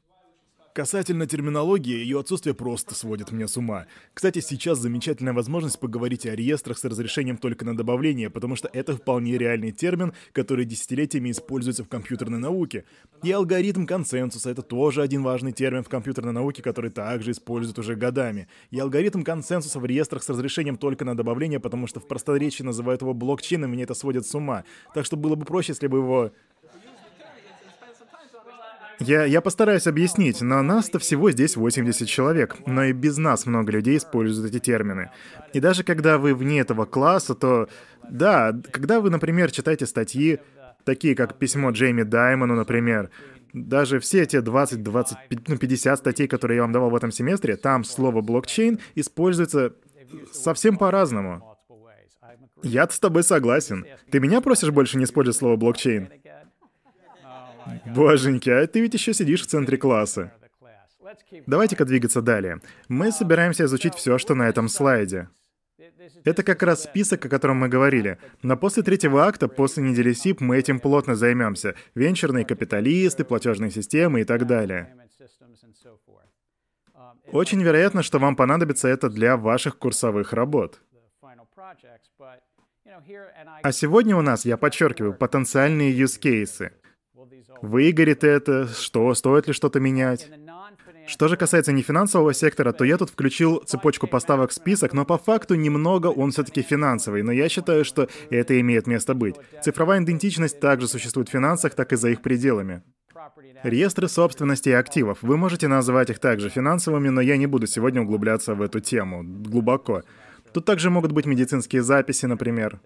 Касательно терминологии, ее отсутствие просто сводит меня с ума. Кстати, сейчас замечательная возможность поговорить о реестрах с разрешением только на добавление, потому что это вполне реальный термин, который десятилетиями используется в компьютерной науке. И алгоритм консенсуса — это тоже один важный термин в компьютерной науке, который также используют уже годами. И алгоритм консенсуса в реестрах с разрешением только на добавление, потому что в просторечии называют его блокчейном, меня это сводит с ума. Так что было бы проще, если бы его я, я постараюсь объяснить, но нас-то всего здесь 80 человек, но и без нас много людей используют эти термины. И даже когда вы вне этого класса, то... Да, когда вы, например, читаете статьи, такие как письмо Джейми Даймону, например, даже все эти 20, 20, ну, 50 статей, которые я вам давал в этом семестре, там слово блокчейн используется совсем по-разному. Я с тобой согласен. Ты меня просишь больше не использовать слово блокчейн? Боженьки, а ты ведь еще сидишь в центре класса. Давайте-ка двигаться далее. Мы собираемся изучить все, что на этом слайде. Это как раз список, о котором мы говорили. Но после третьего акта, после недели СИП, мы этим плотно займемся. Венчурные капиталисты, платежные системы и так далее. Очень вероятно, что вам понадобится это для ваших курсовых работ. А сегодня у нас, я подчеркиваю, потенциальные use cases. Выгорит это? Что? Стоит ли что-то менять? Что же касается нефинансового сектора, то я тут включил цепочку поставок в список, но по факту немного он все-таки финансовый, но я считаю, что это имеет место быть. Цифровая идентичность также существует в финансах, так и за их пределами. Реестры собственности и активов. Вы можете назвать их также финансовыми, но я не буду сегодня углубляться в эту тему глубоко. Тут также могут быть медицинские записи, например.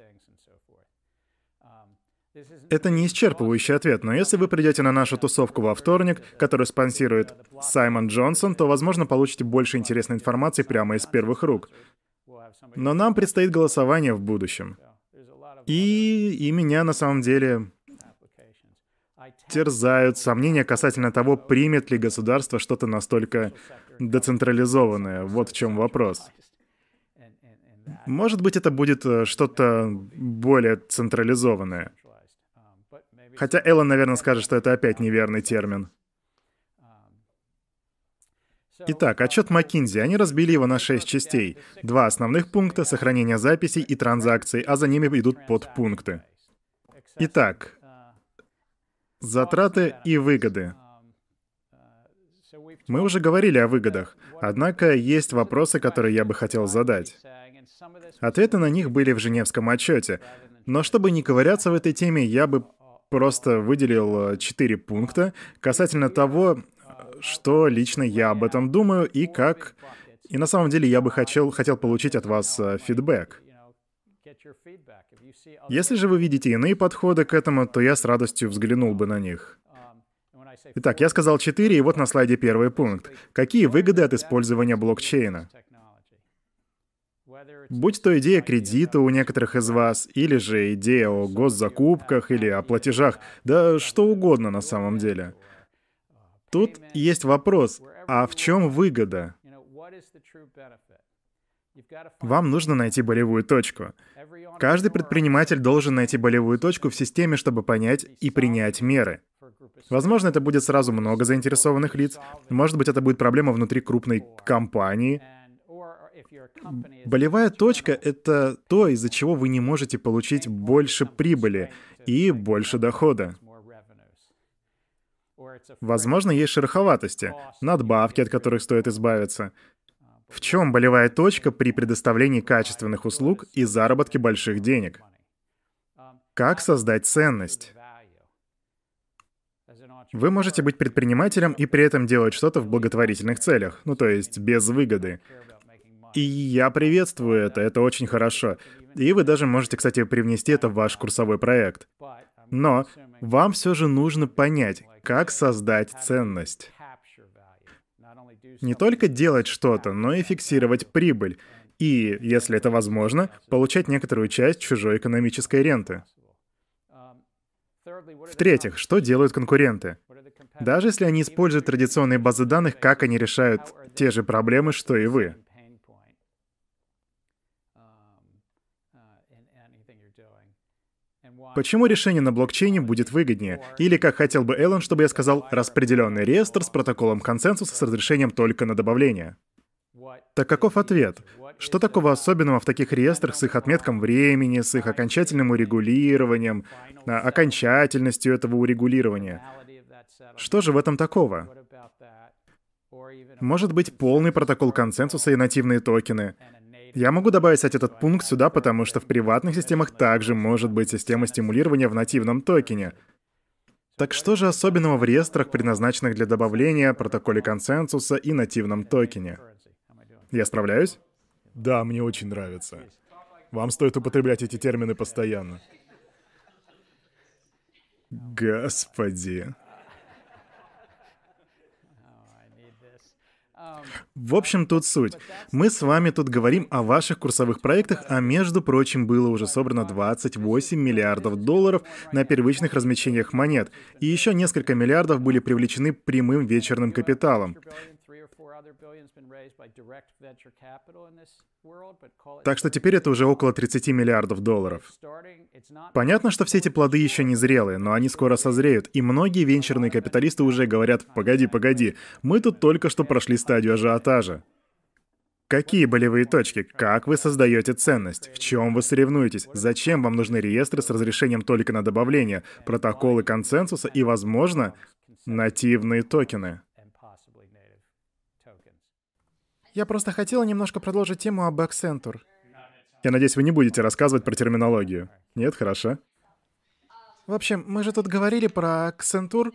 Это не исчерпывающий ответ, но если вы придете на нашу тусовку во вторник, которую спонсирует Саймон Джонсон, то, возможно, получите больше интересной информации прямо из первых рук. Но нам предстоит голосование в будущем. И, и меня на самом деле терзают сомнения касательно того, примет ли государство что-то настолько децентрализованное. Вот в чем вопрос. Может быть, это будет э, что-то более централизованное. Хотя Эллен, наверное, скажет, что это опять неверный термин. Итак, отчет McKinsey. Они разбили его на шесть частей. Два основных пункта — сохранение записей и транзакций, а за ними идут подпункты. Итак, затраты и выгоды. Мы уже говорили о выгодах, однако есть вопросы, которые я бы хотел задать. Ответы на них были в Женевском отчете, но чтобы не ковыряться в этой теме, я бы просто выделил э, четыре пункта касательно того, что лично я об этом думаю и как... И на самом деле я бы хотел, хотел получить от вас э, фидбэк. Если же вы видите иные подходы к этому, то я с радостью взглянул бы на них. Итак, я сказал 4, и вот на слайде первый пункт. Какие выгоды от использования блокчейна? Будь то идея кредита у некоторых из вас, или же идея о госзакупках, или о платежах, да что угодно на самом деле. Тут есть вопрос, а в чем выгода? Вам нужно найти болевую точку. Каждый предприниматель должен найти болевую точку в системе, чтобы понять и принять меры. Возможно, это будет сразу много заинтересованных лиц. Может быть, это будет проблема внутри крупной компании. Болевая точка — это то, из-за чего вы не можете получить больше прибыли и больше дохода. Возможно, есть шероховатости, надбавки, от которых стоит избавиться. В чем болевая точка при предоставлении качественных услуг и заработке больших денег? Как создать ценность? Вы можете быть предпринимателем и при этом делать что-то в благотворительных целях, ну то есть без выгоды. И я приветствую это, это очень хорошо. И вы даже можете, кстати, привнести это в ваш курсовой проект. Но вам все же нужно понять, как создать ценность. Не только делать что-то, но и фиксировать прибыль. И, если это возможно, получать некоторую часть чужой экономической ренты. В-третьих, что делают конкуренты? Даже если они используют традиционные базы данных, как они решают те же проблемы, что и вы? Почему решение на блокчейне будет выгоднее? Или, как хотел бы Эллен, чтобы я сказал, распределенный реестр с протоколом консенсуса с разрешением только на добавление? Так каков ответ? Что такого особенного в таких реестрах с их отметком времени, с их окончательным урегулированием, а, окончательностью этого урегулирования? Что же в этом такого? Может быть, полный протокол консенсуса и нативные токены. Я могу добавить, кстати, этот пункт сюда, потому что в приватных системах также может быть система стимулирования в нативном токене. Так что же особенного в реестрах, предназначенных для добавления, протоколе консенсуса и нативном токене? Я справляюсь? Да, мне очень нравится. Вам стоит употреблять эти термины постоянно. Господи. В общем, тут суть. Мы с вами тут говорим о ваших курсовых проектах, а между прочим, было уже собрано 28 миллиардов долларов на первичных размещениях монет, и еще несколько миллиардов были привлечены прямым вечерным капиталом. Так что теперь это уже около 30 миллиардов долларов. Понятно, что все эти плоды еще не зрелые, но они скоро созреют, и многие венчурные капиталисты уже говорят «погоди, погоди, мы тут только что прошли стадию ажиотажа». Какие болевые точки? Как вы создаете ценность? В чем вы соревнуетесь? Зачем вам нужны реестры с разрешением только на добавление, протоколы консенсуса и, возможно, нативные токены? Я просто хотела немножко продолжить тему об Accenture. Я надеюсь, вы не будете рассказывать про терминологию. Нет, хорошо. В общем, мы же тут говорили про Accenture.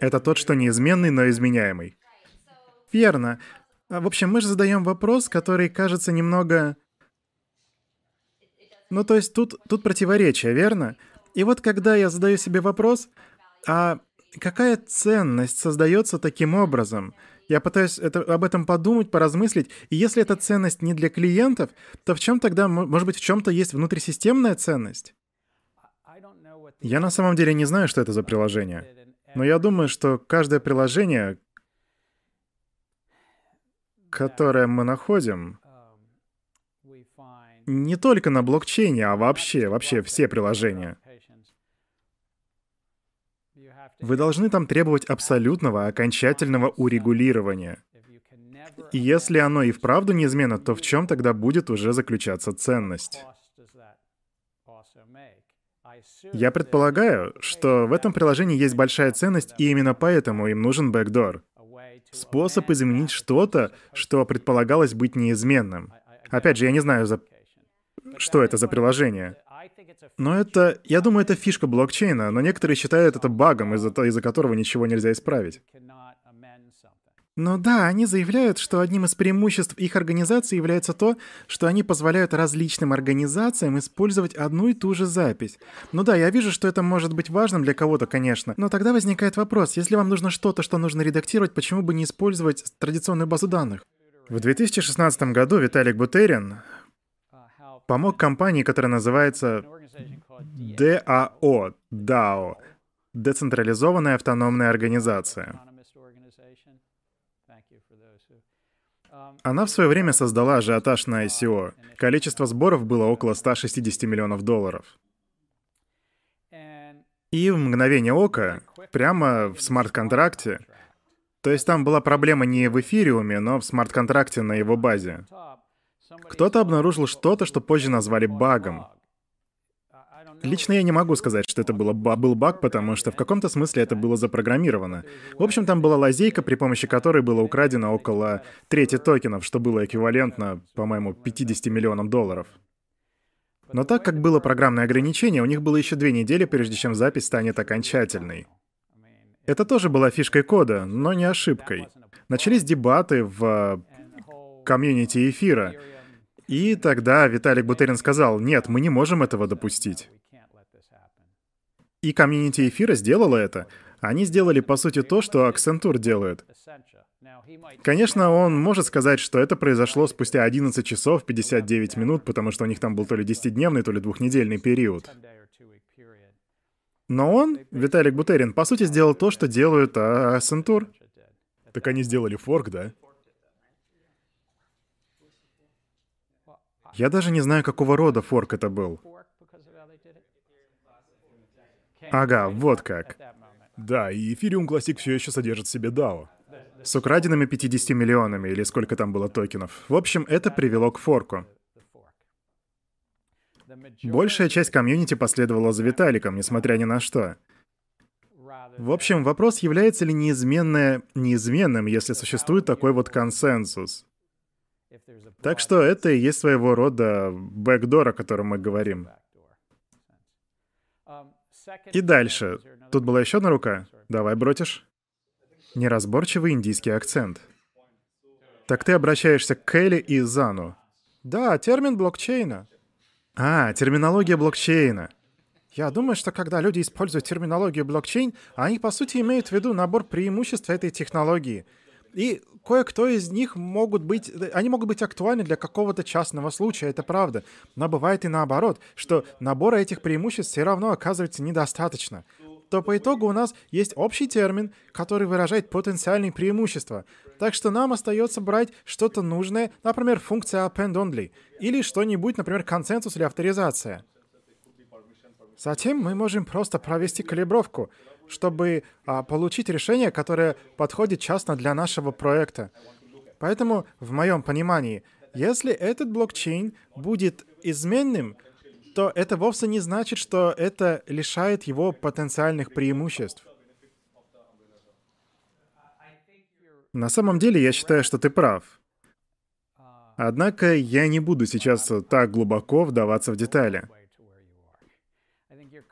Это тот, что неизменный, но изменяемый. Верно. В общем, мы же задаем вопрос, который кажется немного... Ну, то есть тут, тут противоречие, верно? И вот когда я задаю себе вопрос, а какая ценность создается таким образом? Я пытаюсь это, об этом подумать, поразмыслить. И если эта ценность не для клиентов, то в чем тогда, может быть, в чем-то есть внутрисистемная ценность? Я на самом деле не знаю, что это за приложение. Но я думаю, что каждое приложение, которое мы находим, не только на блокчейне, а вообще, вообще все приложения — вы должны там требовать абсолютного, окончательного урегулирования. И если оно и вправду неизменно, то в чем тогда будет уже заключаться ценность? Я предполагаю, что в этом приложении есть большая ценность, и именно поэтому им нужен бэкдор. Способ изменить что-то, что предполагалось быть неизменным. Опять же, я не знаю, за... что это за приложение. Но это, я думаю, это фишка блокчейна, но некоторые считают это багом, из-за из которого ничего нельзя исправить. Но да, они заявляют, что одним из преимуществ их организации является то, что они позволяют различным организациям использовать одну и ту же запись. Ну да, я вижу, что это может быть важным для кого-то, конечно. Но тогда возникает вопрос, если вам нужно что-то, что нужно редактировать, почему бы не использовать традиционную базу данных? В 2016 году Виталик Бутерин помог компании, которая называется DAO, DAO, Децентрализованная автономная организация. Она в свое время создала ажиотаж на ICO. Количество сборов было около 160 миллионов долларов. И в мгновение ока, прямо в смарт-контракте, то есть там была проблема не в эфириуме, но в смарт-контракте на его базе. Кто-то обнаружил что-то, что позже назвали багом. Лично я не могу сказать, что это было, был баг, потому что в каком-то смысле это было запрограммировано. В общем, там была лазейка, при помощи которой было украдено около трети токенов, что было эквивалентно, по-моему, 50 миллионам долларов. Но так как было программное ограничение, у них было еще две недели, прежде чем запись станет окончательной. Это тоже была фишкой кода, но не ошибкой. Начались дебаты в комьюнити эфира. И тогда Виталик Бутерин сказал, нет, мы не можем этого допустить. И комьюнити эфира сделала это. Они сделали, по сути, то, что Accenture делает. Конечно, он может сказать, что это произошло спустя 11 часов 59 минут, потому что у них там был то ли 10-дневный, то ли двухнедельный период. Но он, Виталик Бутерин, по сути, сделал то, что делают а, Accenture. Так они сделали форк, да? Я даже не знаю, какого рода форк это был. Ага, вот как. Да, и Ethereum Classic все еще содержит в себе DAO. С украденными 50 миллионами, или сколько там было токенов. В общем, это привело к форку. Большая часть комьюнити последовала за Виталиком, несмотря ни на что. В общем, вопрос, является ли неизменное неизменным, если существует такой вот консенсус. Так что это и есть своего рода бэкдор, о котором мы говорим. И дальше. Тут была еще одна рука. Давай, бротишь. Неразборчивый индийский акцент. Так ты обращаешься к Келли и Зану. Да, термин блокчейна. А, терминология блокчейна. Я думаю, что когда люди используют терминологию блокчейн, они по сути имеют в виду набор преимуществ этой технологии. И кое-кто из них могут быть, они могут быть актуальны для какого-то частного случая, это правда. Но бывает и наоборот, что набора этих преимуществ все равно оказывается недостаточно. То по итогу у нас есть общий термин, который выражает потенциальные преимущества. Так что нам остается брать что-то нужное, например, функция append only, или что-нибудь, например, консенсус или авторизация. Затем мы можем просто провести калибровку чтобы а, получить решение, которое подходит частно для нашего проекта. Поэтому, в моем понимании, если этот блокчейн будет изменным, то это вовсе не значит, что это лишает его потенциальных преимуществ. На самом деле, я считаю, что ты прав. Однако я не буду сейчас так глубоко вдаваться в детали.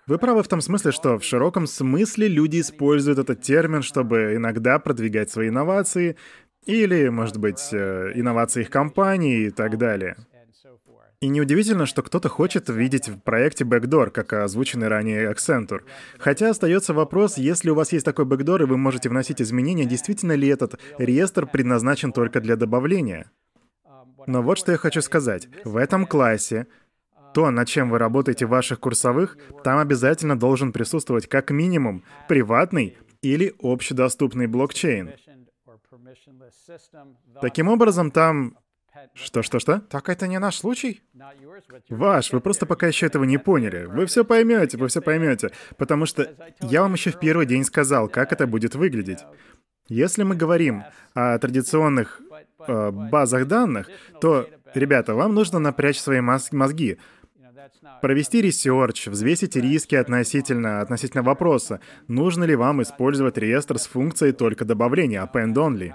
Вы правы в том смысле, что в широком смысле люди используют этот термин, чтобы иногда продвигать свои инновации, или, может быть, э, инновации их компании и так далее. И неудивительно, что кто-то хочет видеть в проекте бэкдор, как озвученный ранее Accenture. Хотя остается вопрос, если у вас есть такой бэкдор, и вы можете вносить изменения, действительно ли этот реестр предназначен только для добавления? Но вот что я хочу сказать. В этом классе то, над чем вы работаете в ваших курсовых, там обязательно должен присутствовать как минимум приватный или общедоступный блокчейн. Таким образом, там... Что-что-что? Так это не наш случай? Ваш, вы просто пока еще этого не поняли. Вы все поймете, вы все поймете. Потому что я вам еще в первый день сказал, как это будет выглядеть. Если мы говорим о традиционных э, базах данных, то, ребята, вам нужно напрячь свои мозги. Провести research, взвесить риски относительно, относительно вопроса, нужно ли вам использовать реестр с функцией только добавления, append only.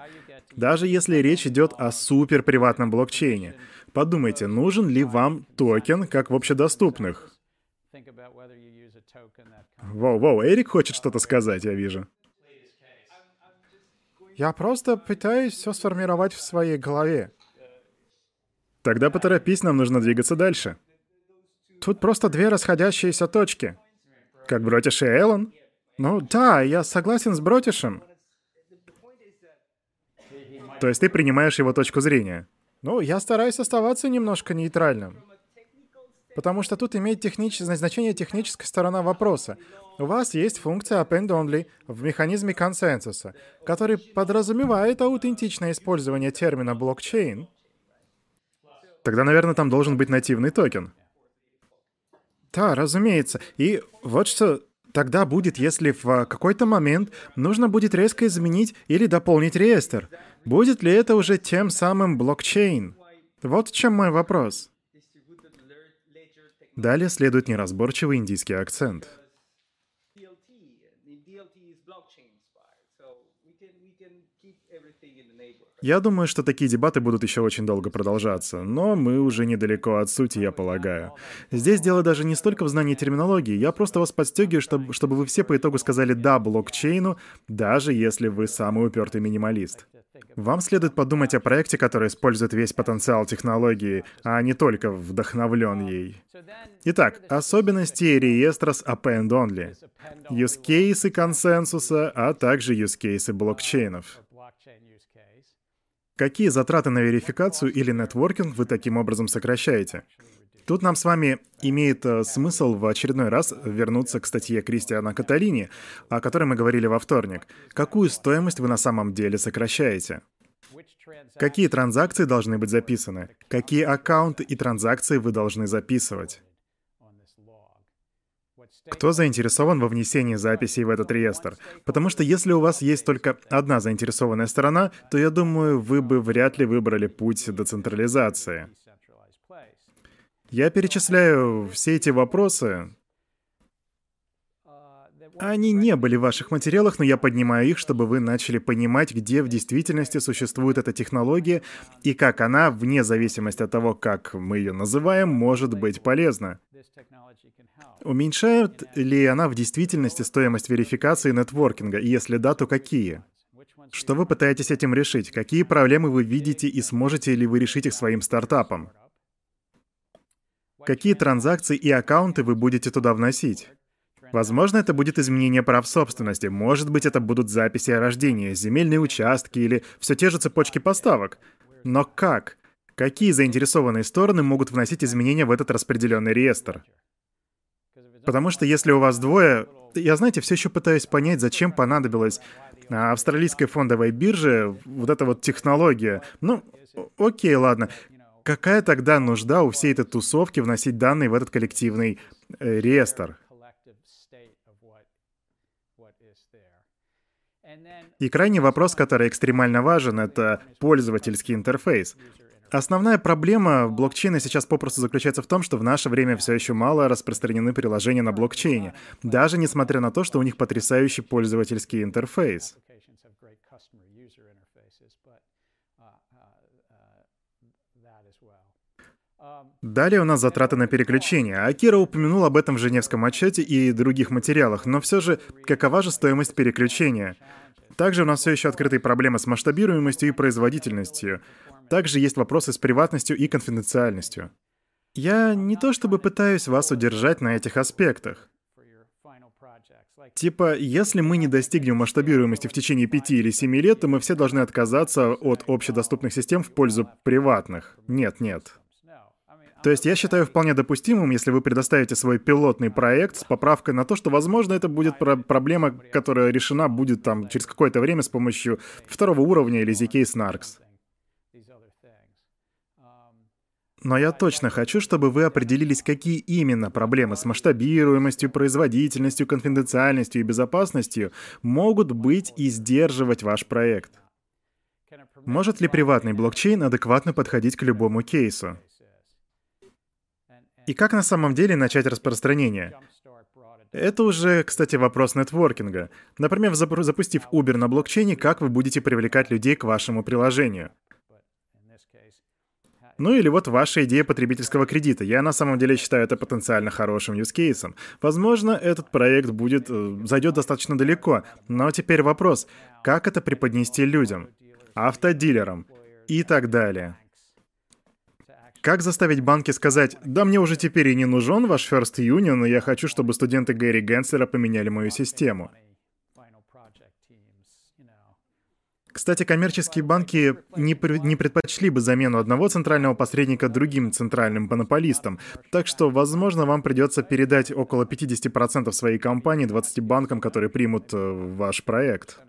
Даже если речь идет о супер приватном блокчейне. Подумайте, нужен ли вам токен, как в общедоступных? Воу-воу, Эрик хочет что-то сказать, я вижу. Я просто пытаюсь все сформировать в своей голове. Тогда поторопись, нам нужно двигаться дальше. Тут просто две расходящиеся точки. Как Бротиш и Эллен? Ну да, я согласен с Бротишем. То есть ты принимаешь его точку зрения? Ну, я стараюсь оставаться немножко нейтральным. Потому что тут имеет технич... значение техническая сторона вопроса. У вас есть функция append only в механизме консенсуса, который подразумевает аутентичное использование термина блокчейн. Тогда, наверное, там должен быть нативный токен. Да, разумеется. И вот что тогда будет, если в какой-то момент нужно будет резко изменить или дополнить реестр. Будет ли это уже тем самым блокчейн? Вот в чем мой вопрос. Далее следует неразборчивый индийский акцент. Я думаю, что такие дебаты будут еще очень долго продолжаться, но мы уже недалеко от сути, я полагаю. Здесь дело даже не столько в знании терминологии, я просто вас подстегиваю, чтобы, чтобы вы все по итогу сказали «да» блокчейну, даже если вы самый упертый минималист. Вам следует подумать о проекте, который использует весь потенциал технологии, а не только вдохновлен ей. Итак, особенности реестра с append only, use cases консенсуса, а также use cases блокчейнов. Какие затраты на верификацию или нетворкинг вы таким образом сокращаете? Тут нам с вами имеет э, смысл в очередной раз вернуться к статье Кристиана Каталини, о которой мы говорили во вторник. Какую стоимость вы на самом деле сокращаете? Какие транзакции должны быть записаны? Какие аккаунты и транзакции вы должны записывать? Кто заинтересован во внесении записей в этот реестр? Потому что если у вас есть только одна заинтересованная сторона, то я думаю, вы бы вряд ли выбрали путь децентрализации. Я перечисляю все эти вопросы. Они не были в ваших материалах, но я поднимаю их, чтобы вы начали понимать, где в действительности существует эта технология и как она, вне зависимости от того, как мы ее называем, может быть полезна. Уменьшает ли она в действительности стоимость верификации нетворкинга, и если да, то какие? Что вы пытаетесь этим решить? Какие проблемы вы видите и сможете ли вы решить их своим стартапом? Какие транзакции и аккаунты вы будете туда вносить? Возможно, это будет изменение прав собственности. Может быть, это будут записи о рождении, земельные участки или все те же цепочки поставок. Но как? Какие заинтересованные стороны могут вносить изменения в этот распределенный реестр? Потому что если у вас двое... Я, знаете, все еще пытаюсь понять, зачем понадобилась австралийской фондовой бирже вот эта вот технология. Ну, окей, ладно. Какая тогда нужда у всей этой тусовки вносить данные в этот коллективный э, реестр? И крайний вопрос, который экстремально важен, это пользовательский интерфейс. Основная проблема блокчейна сейчас попросту заключается в том, что в наше время все еще мало распространены приложения на блокчейне, даже несмотря на то, что у них потрясающий пользовательский интерфейс. Далее у нас затраты на переключение. Акира упомянул об этом в Женевском отчете и других материалах, но все же, какова же стоимость переключения? Также у нас все еще открытые проблемы с масштабируемостью и производительностью. Также есть вопросы с приватностью и конфиденциальностью. Я не то чтобы пытаюсь вас удержать на этих аспектах. Типа, если мы не достигнем масштабируемости в течение пяти или семи лет, то мы все должны отказаться от общедоступных систем в пользу приватных. Нет, нет. То есть я считаю вполне допустимым, если вы предоставите свой пилотный проект с поправкой на то, что, возможно, это будет про проблема, которая решена будет там через какое-то время с помощью второго уровня или ZK Snarks. Но я точно хочу, чтобы вы определились, какие именно проблемы с масштабируемостью, производительностью, конфиденциальностью и безопасностью могут быть и сдерживать ваш проект. Может ли приватный блокчейн адекватно подходить к любому кейсу? И как на самом деле начать распространение? Это уже, кстати, вопрос нетворкинга. Например, запустив Uber на блокчейне, как вы будете привлекать людей к вашему приложению? Ну или вот ваша идея потребительского кредита. Я на самом деле считаю это потенциально хорошим юзкейсом. Возможно, этот проект будет э, зайдет достаточно далеко. Но теперь вопрос, как это преподнести людям, автодилерам и так далее. Как заставить банки сказать, да мне уже теперь и не нужен ваш First Union, но я хочу, чтобы студенты Гэри Генслера поменяли мою систему? Кстати, коммерческие банки не, не предпочли бы замену одного центрального посредника другим центральным монополистам, так что, возможно, вам придется передать около 50% своей компании 20 банкам, которые примут э, ваш проект.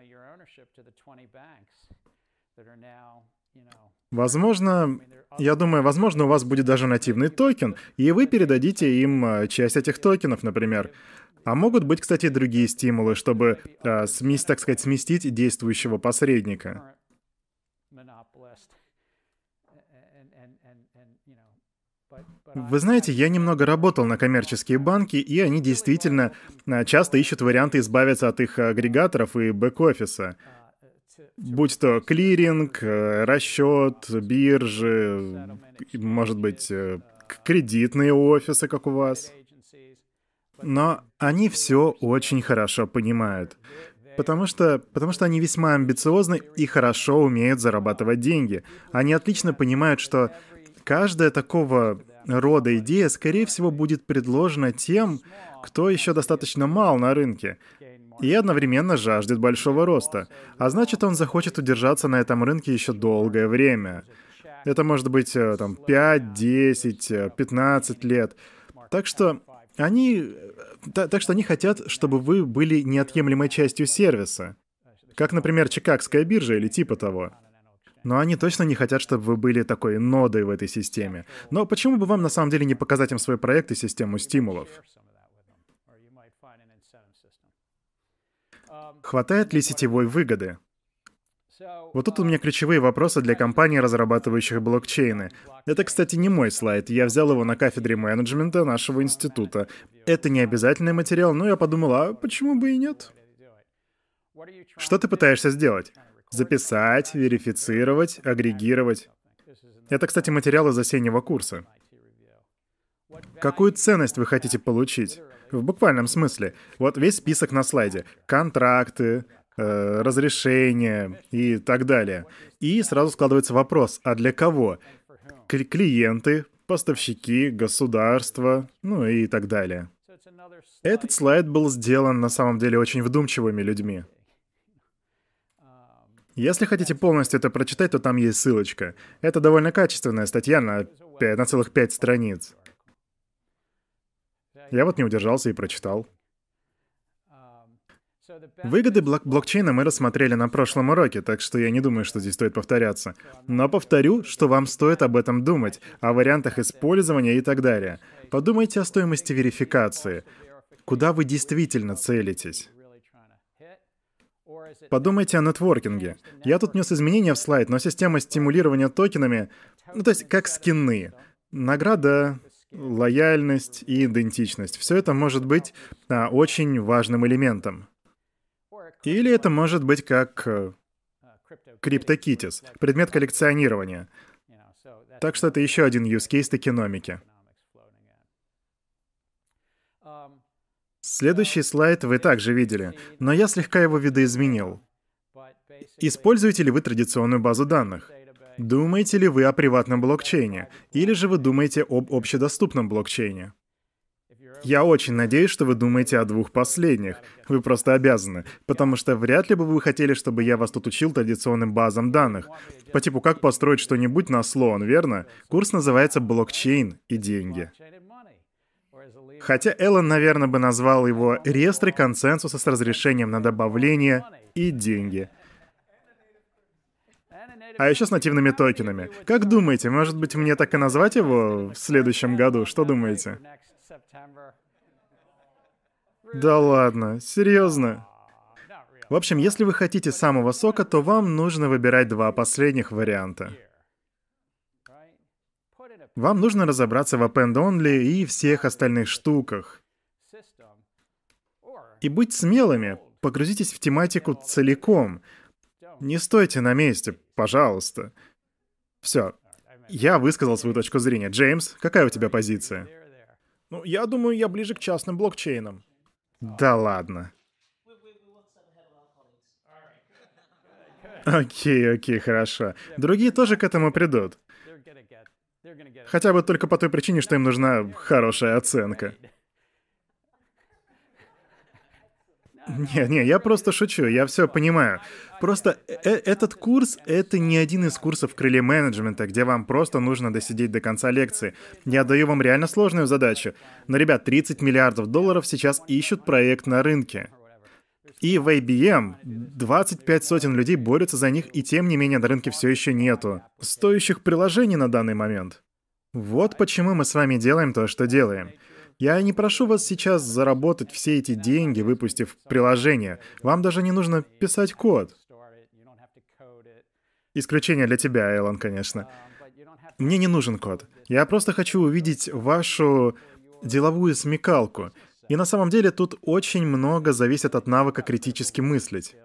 Возможно, я думаю, возможно, у вас будет даже нативный токен, и вы передадите им э, часть этих токенов, например. А могут быть, кстати, другие стимулы, чтобы, э, сместить, так сказать, сместить действующего посредника. Вы знаете, я немного работал на коммерческие банки, и они действительно э, часто ищут варианты избавиться от их агрегаторов и бэк-офиса. Будь то клиринг, э, расчет, биржи, может быть, э, кредитные офисы, как у вас. Но они все очень хорошо понимают. Потому что, потому что они весьма амбициозны и хорошо умеют зарабатывать деньги. Они отлично понимают, что каждая такого рода идея, скорее всего, будет предложена тем, кто еще достаточно мал на рынке и одновременно жаждет большого роста. А значит, он захочет удержаться на этом рынке еще долгое время. Это может быть э, там 5, 10, 15 лет. Так что они так что они хотят, чтобы вы были неотъемлемой частью сервиса. Как, например, Чикагская биржа или типа того. Но они точно не хотят, чтобы вы были такой нодой в этой системе. Но почему бы вам на самом деле не показать им свой проект и систему стимулов? Хватает ли сетевой выгоды? Вот тут у меня ключевые вопросы для компаний, разрабатывающих блокчейны. Это, кстати, не мой слайд, я взял его на кафедре менеджмента нашего института. Это не обязательный материал, но я подумал, а почему бы и нет? Что ты пытаешься сделать? Записать, верифицировать, агрегировать. Это, кстати, материал из осеннего курса. Какую ценность вы хотите получить? В буквальном смысле. Вот весь список на слайде. Контракты, э, разрешения и так далее. И сразу складывается вопрос, а для кого? Клиенты, поставщики, государство, ну и так далее. Этот слайд был сделан на самом деле очень вдумчивыми людьми. Если хотите полностью это прочитать, то там есть ссылочка. Это довольно качественная статья на, 5, на целых пять страниц. Я вот не удержался и прочитал. Выгоды блок блокчейна мы рассмотрели на прошлом уроке, так что я не думаю, что здесь стоит повторяться. Но повторю, что вам стоит об этом думать, о вариантах использования и так далее. Подумайте о стоимости верификации. Куда вы действительно целитесь? Подумайте о нетворкинге. Я тут внес изменения в слайд, но система стимулирования токенами, ну то есть как скины. Награда лояльность и идентичность. Все это может быть а, очень важным элементом. Или это может быть как э, криптокитис, предмет коллекционирования. Так что это еще один use case токеномики. Следующий слайд вы также видели, но я слегка его видоизменил. Используете ли вы традиционную базу данных? Думаете ли вы о приватном блокчейне? Или же вы думаете об общедоступном блокчейне? Я очень надеюсь, что вы думаете о двух последних. Вы просто обязаны. Потому что вряд ли бы вы хотели, чтобы я вас тут учил традиционным базам данных. По типу, как построить что-нибудь на слон, верно? Курс называется «Блокчейн и деньги». Хотя Эллен, наверное, бы назвал его «Реестры консенсуса с разрешением на добавление и деньги». А еще с нативными токенами. Как думаете, может быть, мне так и назвать его в следующем году? Что думаете? *laughs* Да ладно, серьезно? В общем, если вы хотите самого сока, то вам нужно выбирать два последних варианта. Вам нужно разобраться в append-only и всех остальных штуках. И быть смелыми, погрузитесь в тематику целиком. Не стойте на месте, пожалуйста. Все. Я высказал свою точку зрения. Джеймс, какая у тебя позиция? Ну, я думаю, я ближе к частным блокчейнам. Да ладно. Окей, окей, хорошо. Другие тоже к этому придут. Хотя бы только по той причине, что им нужна хорошая оценка. Не, не, я просто шучу, я все понимаю. Просто э этот курс — это не один из курсов в крыле менеджмента, где вам просто нужно досидеть до конца лекции. Я даю вам реально сложную задачу. Но, ребят, 30 миллиардов долларов сейчас ищут проект на рынке. И в IBM 25 сотен людей борются за них, и тем не менее на рынке все еще нету стоящих приложений на данный момент. Вот почему мы с вами делаем то, что делаем. Я не прошу вас сейчас заработать все эти деньги, выпустив приложение. Вам даже не нужно писать код. Исключение для тебя, Эллен, конечно. Мне не нужен код. Я просто хочу увидеть вашу деловую смекалку. И на самом деле тут очень много зависит от навыка критически мыслить.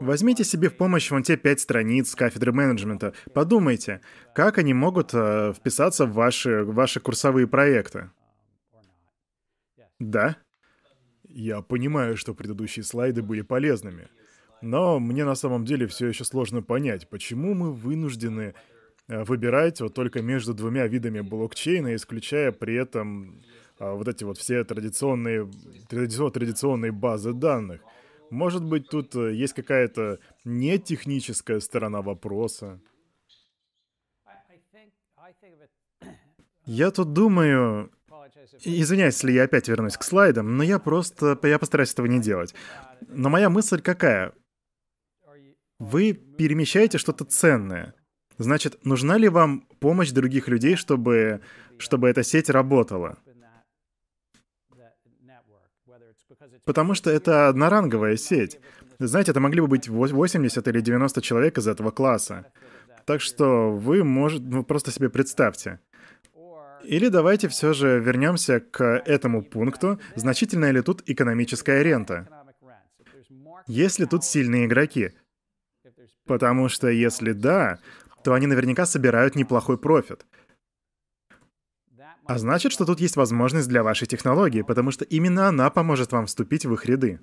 Возьмите себе в помощь вон те пять страниц кафедры менеджмента. Подумайте, как они могут э, вписаться в ваши, ваши курсовые проекты. Да? Я понимаю, что предыдущие слайды были полезными. Но мне на самом деле все еще сложно понять, почему мы вынуждены э, выбирать вот только между двумя видами блокчейна, исключая при этом а, вот эти вот все традиционные, традиционные базы данных. Может быть, тут э, есть какая-то нетехническая сторона вопроса. Я тут думаю... Извиняюсь, если я опять вернусь к слайдам, но я просто... Я постараюсь этого не делать. Но моя мысль какая? Вы перемещаете что-то ценное. Значит, нужна ли вам помощь других людей, чтобы, чтобы эта сеть работала? Потому что это одноранговая сеть. Знаете, это могли бы быть 80 или 90 человек из этого класса. Так что вы, может, ну, просто себе представьте. Или давайте все же вернемся к этому пункту, значительная ли тут экономическая рента. Ли тут сильные игроки? Потому что если да, то они наверняка собирают неплохой профит. А значит, что тут есть возможность для вашей технологии, потому что именно она поможет вам вступить в их ряды.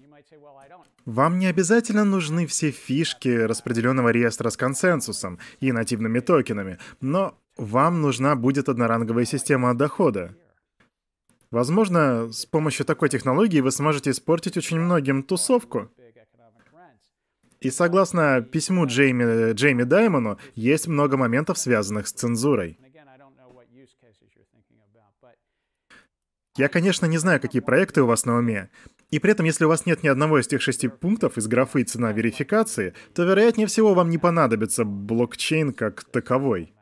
Вам не обязательно нужны все фишки распределенного реестра с консенсусом и нативными токенами, но вам нужна будет одноранговая система дохода. Возможно, с помощью такой технологии вы сможете испортить очень многим тусовку. И согласно письму Джейми, Джейми Даймону, есть много моментов, связанных с цензурой. Я, конечно, не знаю, какие проекты у вас на уме. И при этом, если у вас нет ни одного из тех шести пунктов из графы «Цена верификации», то, вероятнее всего, вам не понадобится блокчейн как таковой.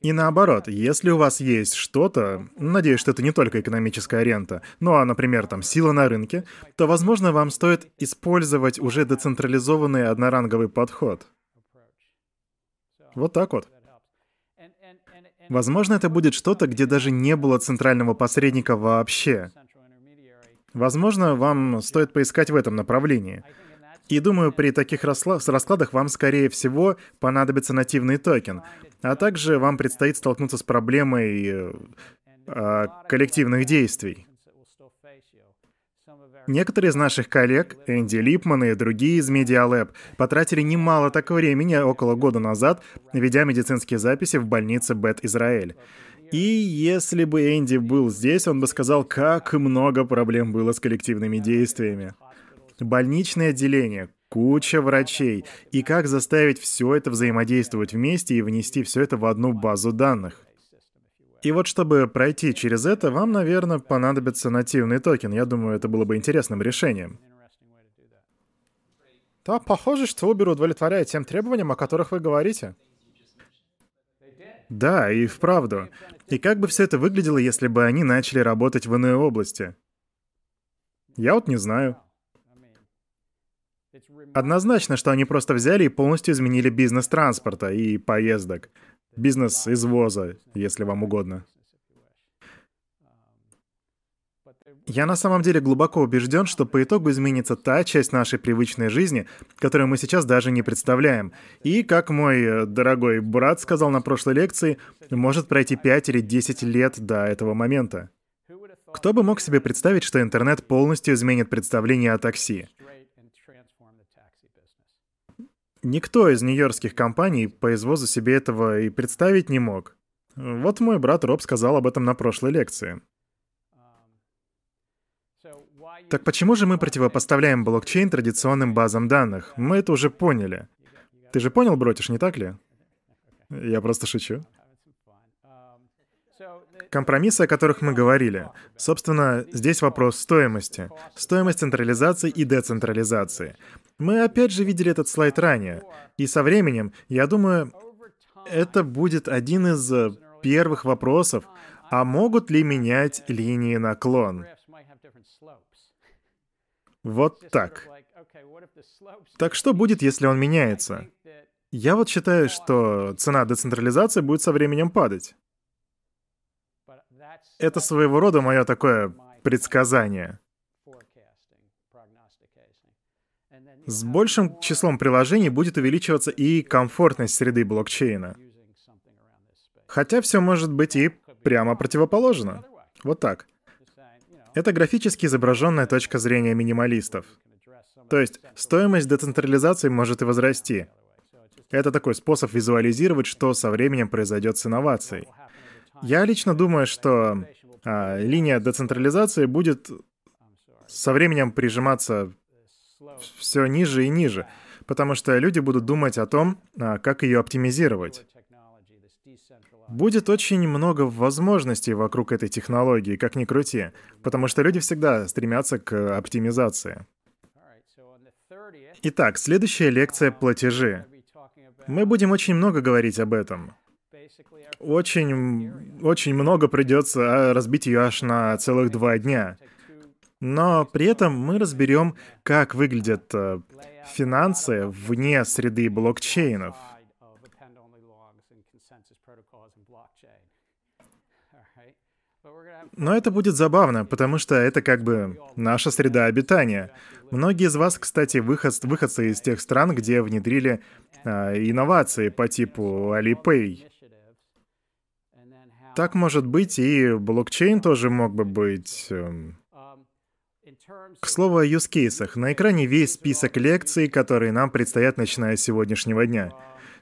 И наоборот, если у вас есть что-то, надеюсь, что это не только экономическая рента, ну а, например, там сила на рынке, то, возможно, вам стоит использовать уже децентрализованный одноранговый подход. Вот так вот. Возможно, это будет что-то, где даже не было центрального посредника вообще. Возможно, вам стоит поискать в этом направлении. И думаю, при таких раскладах вам, скорее всего, понадобится нативный токен, а также вам предстоит столкнуться с проблемой э, коллективных действий. Некоторые из наших коллег, Энди Липман и другие из Lab, потратили немало так времени, около года назад, ведя медицинские записи в больнице Бет Израиль. И если бы Энди был здесь, он бы сказал, как много проблем было с коллективными действиями. Больничное отделение, куча врачей, и как заставить все это взаимодействовать вместе и внести все это в одну базу данных. И вот чтобы пройти через это, вам, наверное, понадобится нативный токен. Я думаю, это было бы интересным решением. Да, похоже, что Uber удовлетворяет тем требованиям, о которых вы говорите. Да, и вправду. И как бы все это выглядело, если бы они начали работать в иной области? Я вот не знаю. Однозначно, что они просто взяли и полностью изменили бизнес транспорта и поездок. Бизнес извоза, если вам угодно. Я на самом деле глубоко убежден, что по итогу изменится та часть нашей привычной жизни, которую мы сейчас даже не представляем. И, как мой э, дорогой брат сказал на прошлой лекции, может пройти 5 или 10 лет до этого момента. Кто бы мог себе представить, что интернет полностью изменит представление о такси? Никто из нью-йоркских компаний по извозу себе этого и представить не мог. Вот мой брат Роб сказал об этом на прошлой лекции. Так почему же мы противопоставляем блокчейн традиционным базам данных? Мы это уже поняли. Ты же понял, Бротиш, не так ли? Я просто шучу. Компромиссы, о которых мы говорили. Собственно, здесь вопрос стоимости. Стоимость централизации и децентрализации. Мы опять же видели этот слайд ранее. И со временем, я думаю, это будет один из э, первых вопросов, а могут ли менять линии наклон? Вот так. Так что будет, если он меняется? Я вот считаю, что цена децентрализации будет со временем падать. Это своего рода мое такое предсказание. С большим числом приложений будет увеличиваться и комфортность среды блокчейна. Хотя все может быть и прямо противоположно. Вот так. Это графически изображенная точка зрения минималистов. То есть стоимость децентрализации может и возрасти. Это такой способ визуализировать, что со временем произойдет с инновацией. Я лично думаю, что а, линия децентрализации будет со временем прижиматься все ниже и ниже, потому что люди будут думать о том, а, как ее оптимизировать. Будет очень много возможностей вокруг этой технологии, как ни крути, потому что люди всегда стремятся к оптимизации. Итак, следующая лекция — платежи. Мы будем очень много говорить об этом. Очень, очень много придется а, разбить ее аж на целых два дня. Но при этом мы разберем, как выглядят э, финансы вне среды блокчейнов — Но это будет забавно, потому что это как бы наша среда обитания. Многие из вас, кстати, выход, выходцы из тех стран, где внедрили а, инновации по типу Alipay. Так может быть, и блокчейн тоже мог бы быть... Эм... К слову о юзкейсах. На экране весь список лекций, которые нам предстоят, начиная с сегодняшнего дня.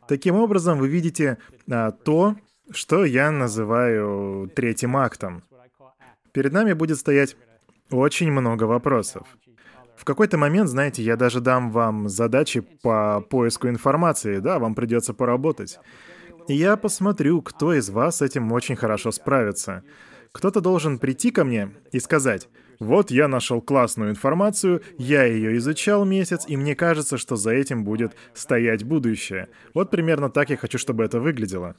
Таким образом, вы видите а, то, что я называю третьим актом. Перед нами будет стоять очень много вопросов. В какой-то момент, знаете, я даже дам вам задачи по поиску информации, да, вам придется поработать. И я посмотрю, кто из вас с этим очень хорошо справится. Кто-то должен прийти ко мне и сказать, вот я нашел классную информацию, я ее изучал месяц, и мне кажется, что за этим будет стоять будущее. Вот примерно так я хочу, чтобы это выглядело.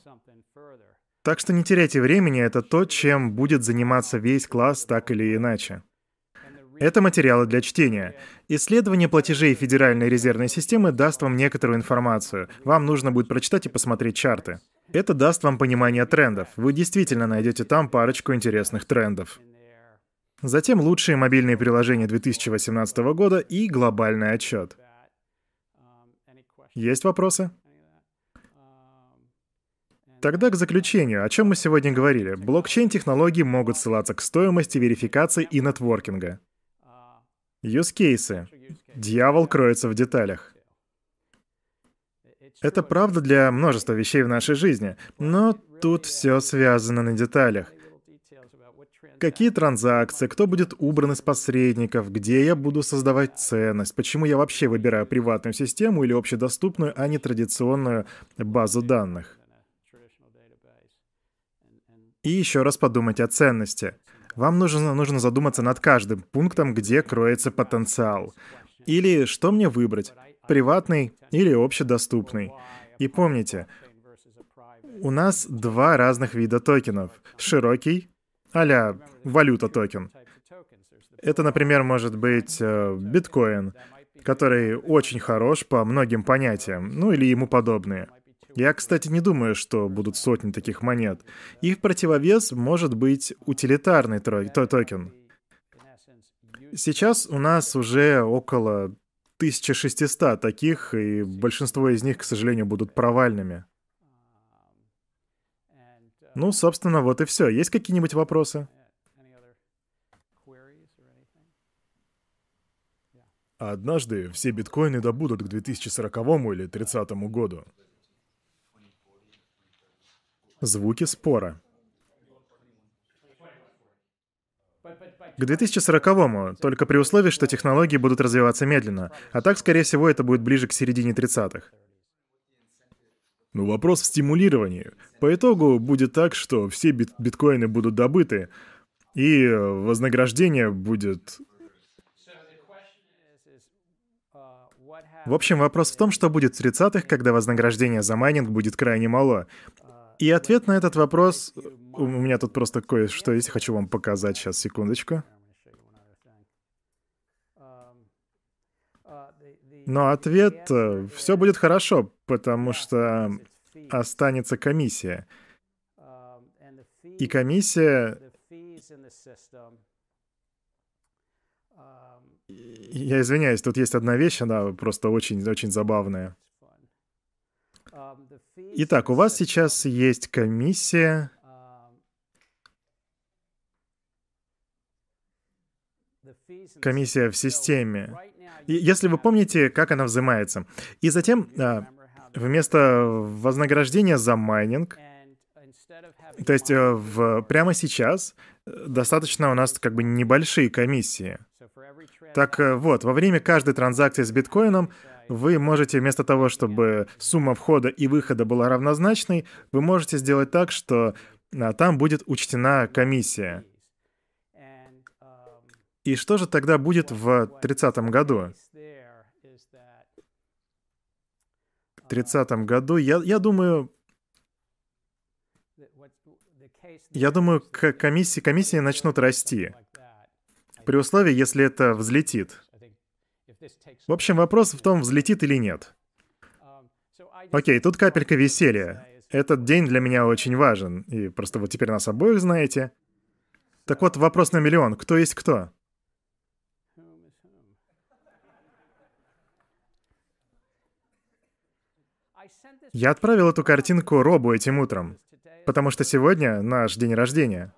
Так что не теряйте времени, это то, чем будет заниматься весь класс так или иначе. Это материалы для чтения. Исследование платежей Федеральной резервной системы даст вам некоторую информацию. Вам нужно будет прочитать и посмотреть чарты. Это даст вам понимание трендов. Вы действительно найдете там парочку интересных трендов. Затем лучшие мобильные приложения 2018 года и глобальный отчет. Есть вопросы? Тогда к заключению, о чем мы сегодня говорили. Блокчейн-технологии могут ссылаться к стоимости верификации и нетворкинга. Юзкейсы. Дьявол кроется в деталях. Это правда для множества вещей в нашей жизни, но тут все связано на деталях. Какие транзакции, кто будет убран из посредников, где я буду создавать ценность, почему я вообще выбираю приватную систему или общедоступную, а не традиционную базу данных. И еще раз подумать о ценности. Вам нужно, нужно задуматься над каждым пунктом, где кроется потенциал. Или что мне выбрать, приватный или общедоступный. И помните, у нас два разных вида токенов. Широкий, а-ля валюта токен. Это, например, может быть э, биткоин, который очень хорош по многим понятиям, ну или ему подобные. Я, кстати, не думаю, что будут сотни таких монет. И в противовес может быть утилитарный токен. Сейчас у нас уже около 1600 таких, и большинство из них, к сожалению, будут провальными. Ну, собственно, вот и все. Есть какие-нибудь вопросы? Однажды все биткоины добудут к 2040 или 2030 году. Звуки спора. К 2040-му, только при условии, что технологии будут развиваться медленно, а так, скорее всего, это будет ближе к середине 30-х. Ну, вопрос в стимулировании. По итогу будет так, что все бит биткоины будут добыты, и вознаграждение будет... В общем, вопрос в том, что будет в 30-х, когда вознаграждение за майнинг будет крайне мало. И ответ на этот вопрос... У меня тут просто кое-что есть, хочу вам показать сейчас, секундочку. Но ответ э, — все будет хорошо, потому что останется комиссия. И комиссия... Я извиняюсь, тут есть одна вещь, она просто очень-очень забавная. Итак, у вас сейчас есть комиссия... Комиссия в системе. Если вы помните, как она взимается. И затем а, вместо вознаграждения за майнинг, то есть э, в, прямо сейчас достаточно у нас как бы небольшие комиссии. Так э, вот, во время каждой транзакции с биткоином вы можете вместо того, чтобы сумма входа и выхода была равнозначной, вы можете сделать так, что а, там будет учтена комиссия. И что же тогда будет в 30 году? В 30 году, я, я думаю, я думаю, комиссии, комиссии начнут расти. При условии, если это взлетит. В общем, вопрос в том, взлетит или нет. Окей, тут капелька веселья. Этот день для меня очень важен, и просто вот теперь нас обоих знаете. Так вот, вопрос на миллион. Кто есть кто? Я отправил эту картинку Робу этим утром, потому что сегодня наш день рождения.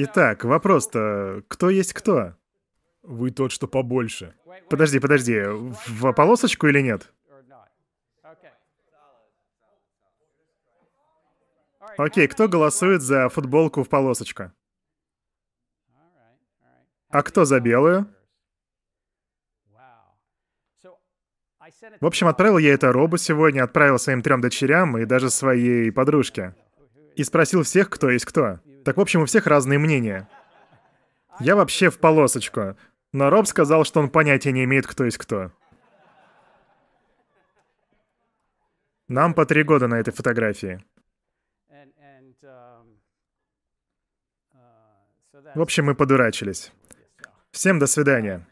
Итак, вопрос-то, кто есть кто? Вы тот, что побольше. Подожди, подожди, в полосочку или нет? Окей, кто голосует за футболку в полосочку? А кто за белую? В общем, отправил я это Робу сегодня, отправил своим трем дочерям и даже своей подружке. И спросил всех, кто есть кто. Так, в общем, у всех разные мнения. Я вообще в полосочку. Но Роб сказал, что он понятия не имеет, кто есть кто. Нам по три года на этой фотографии. В общем, мы подурачились. Всем до свидания.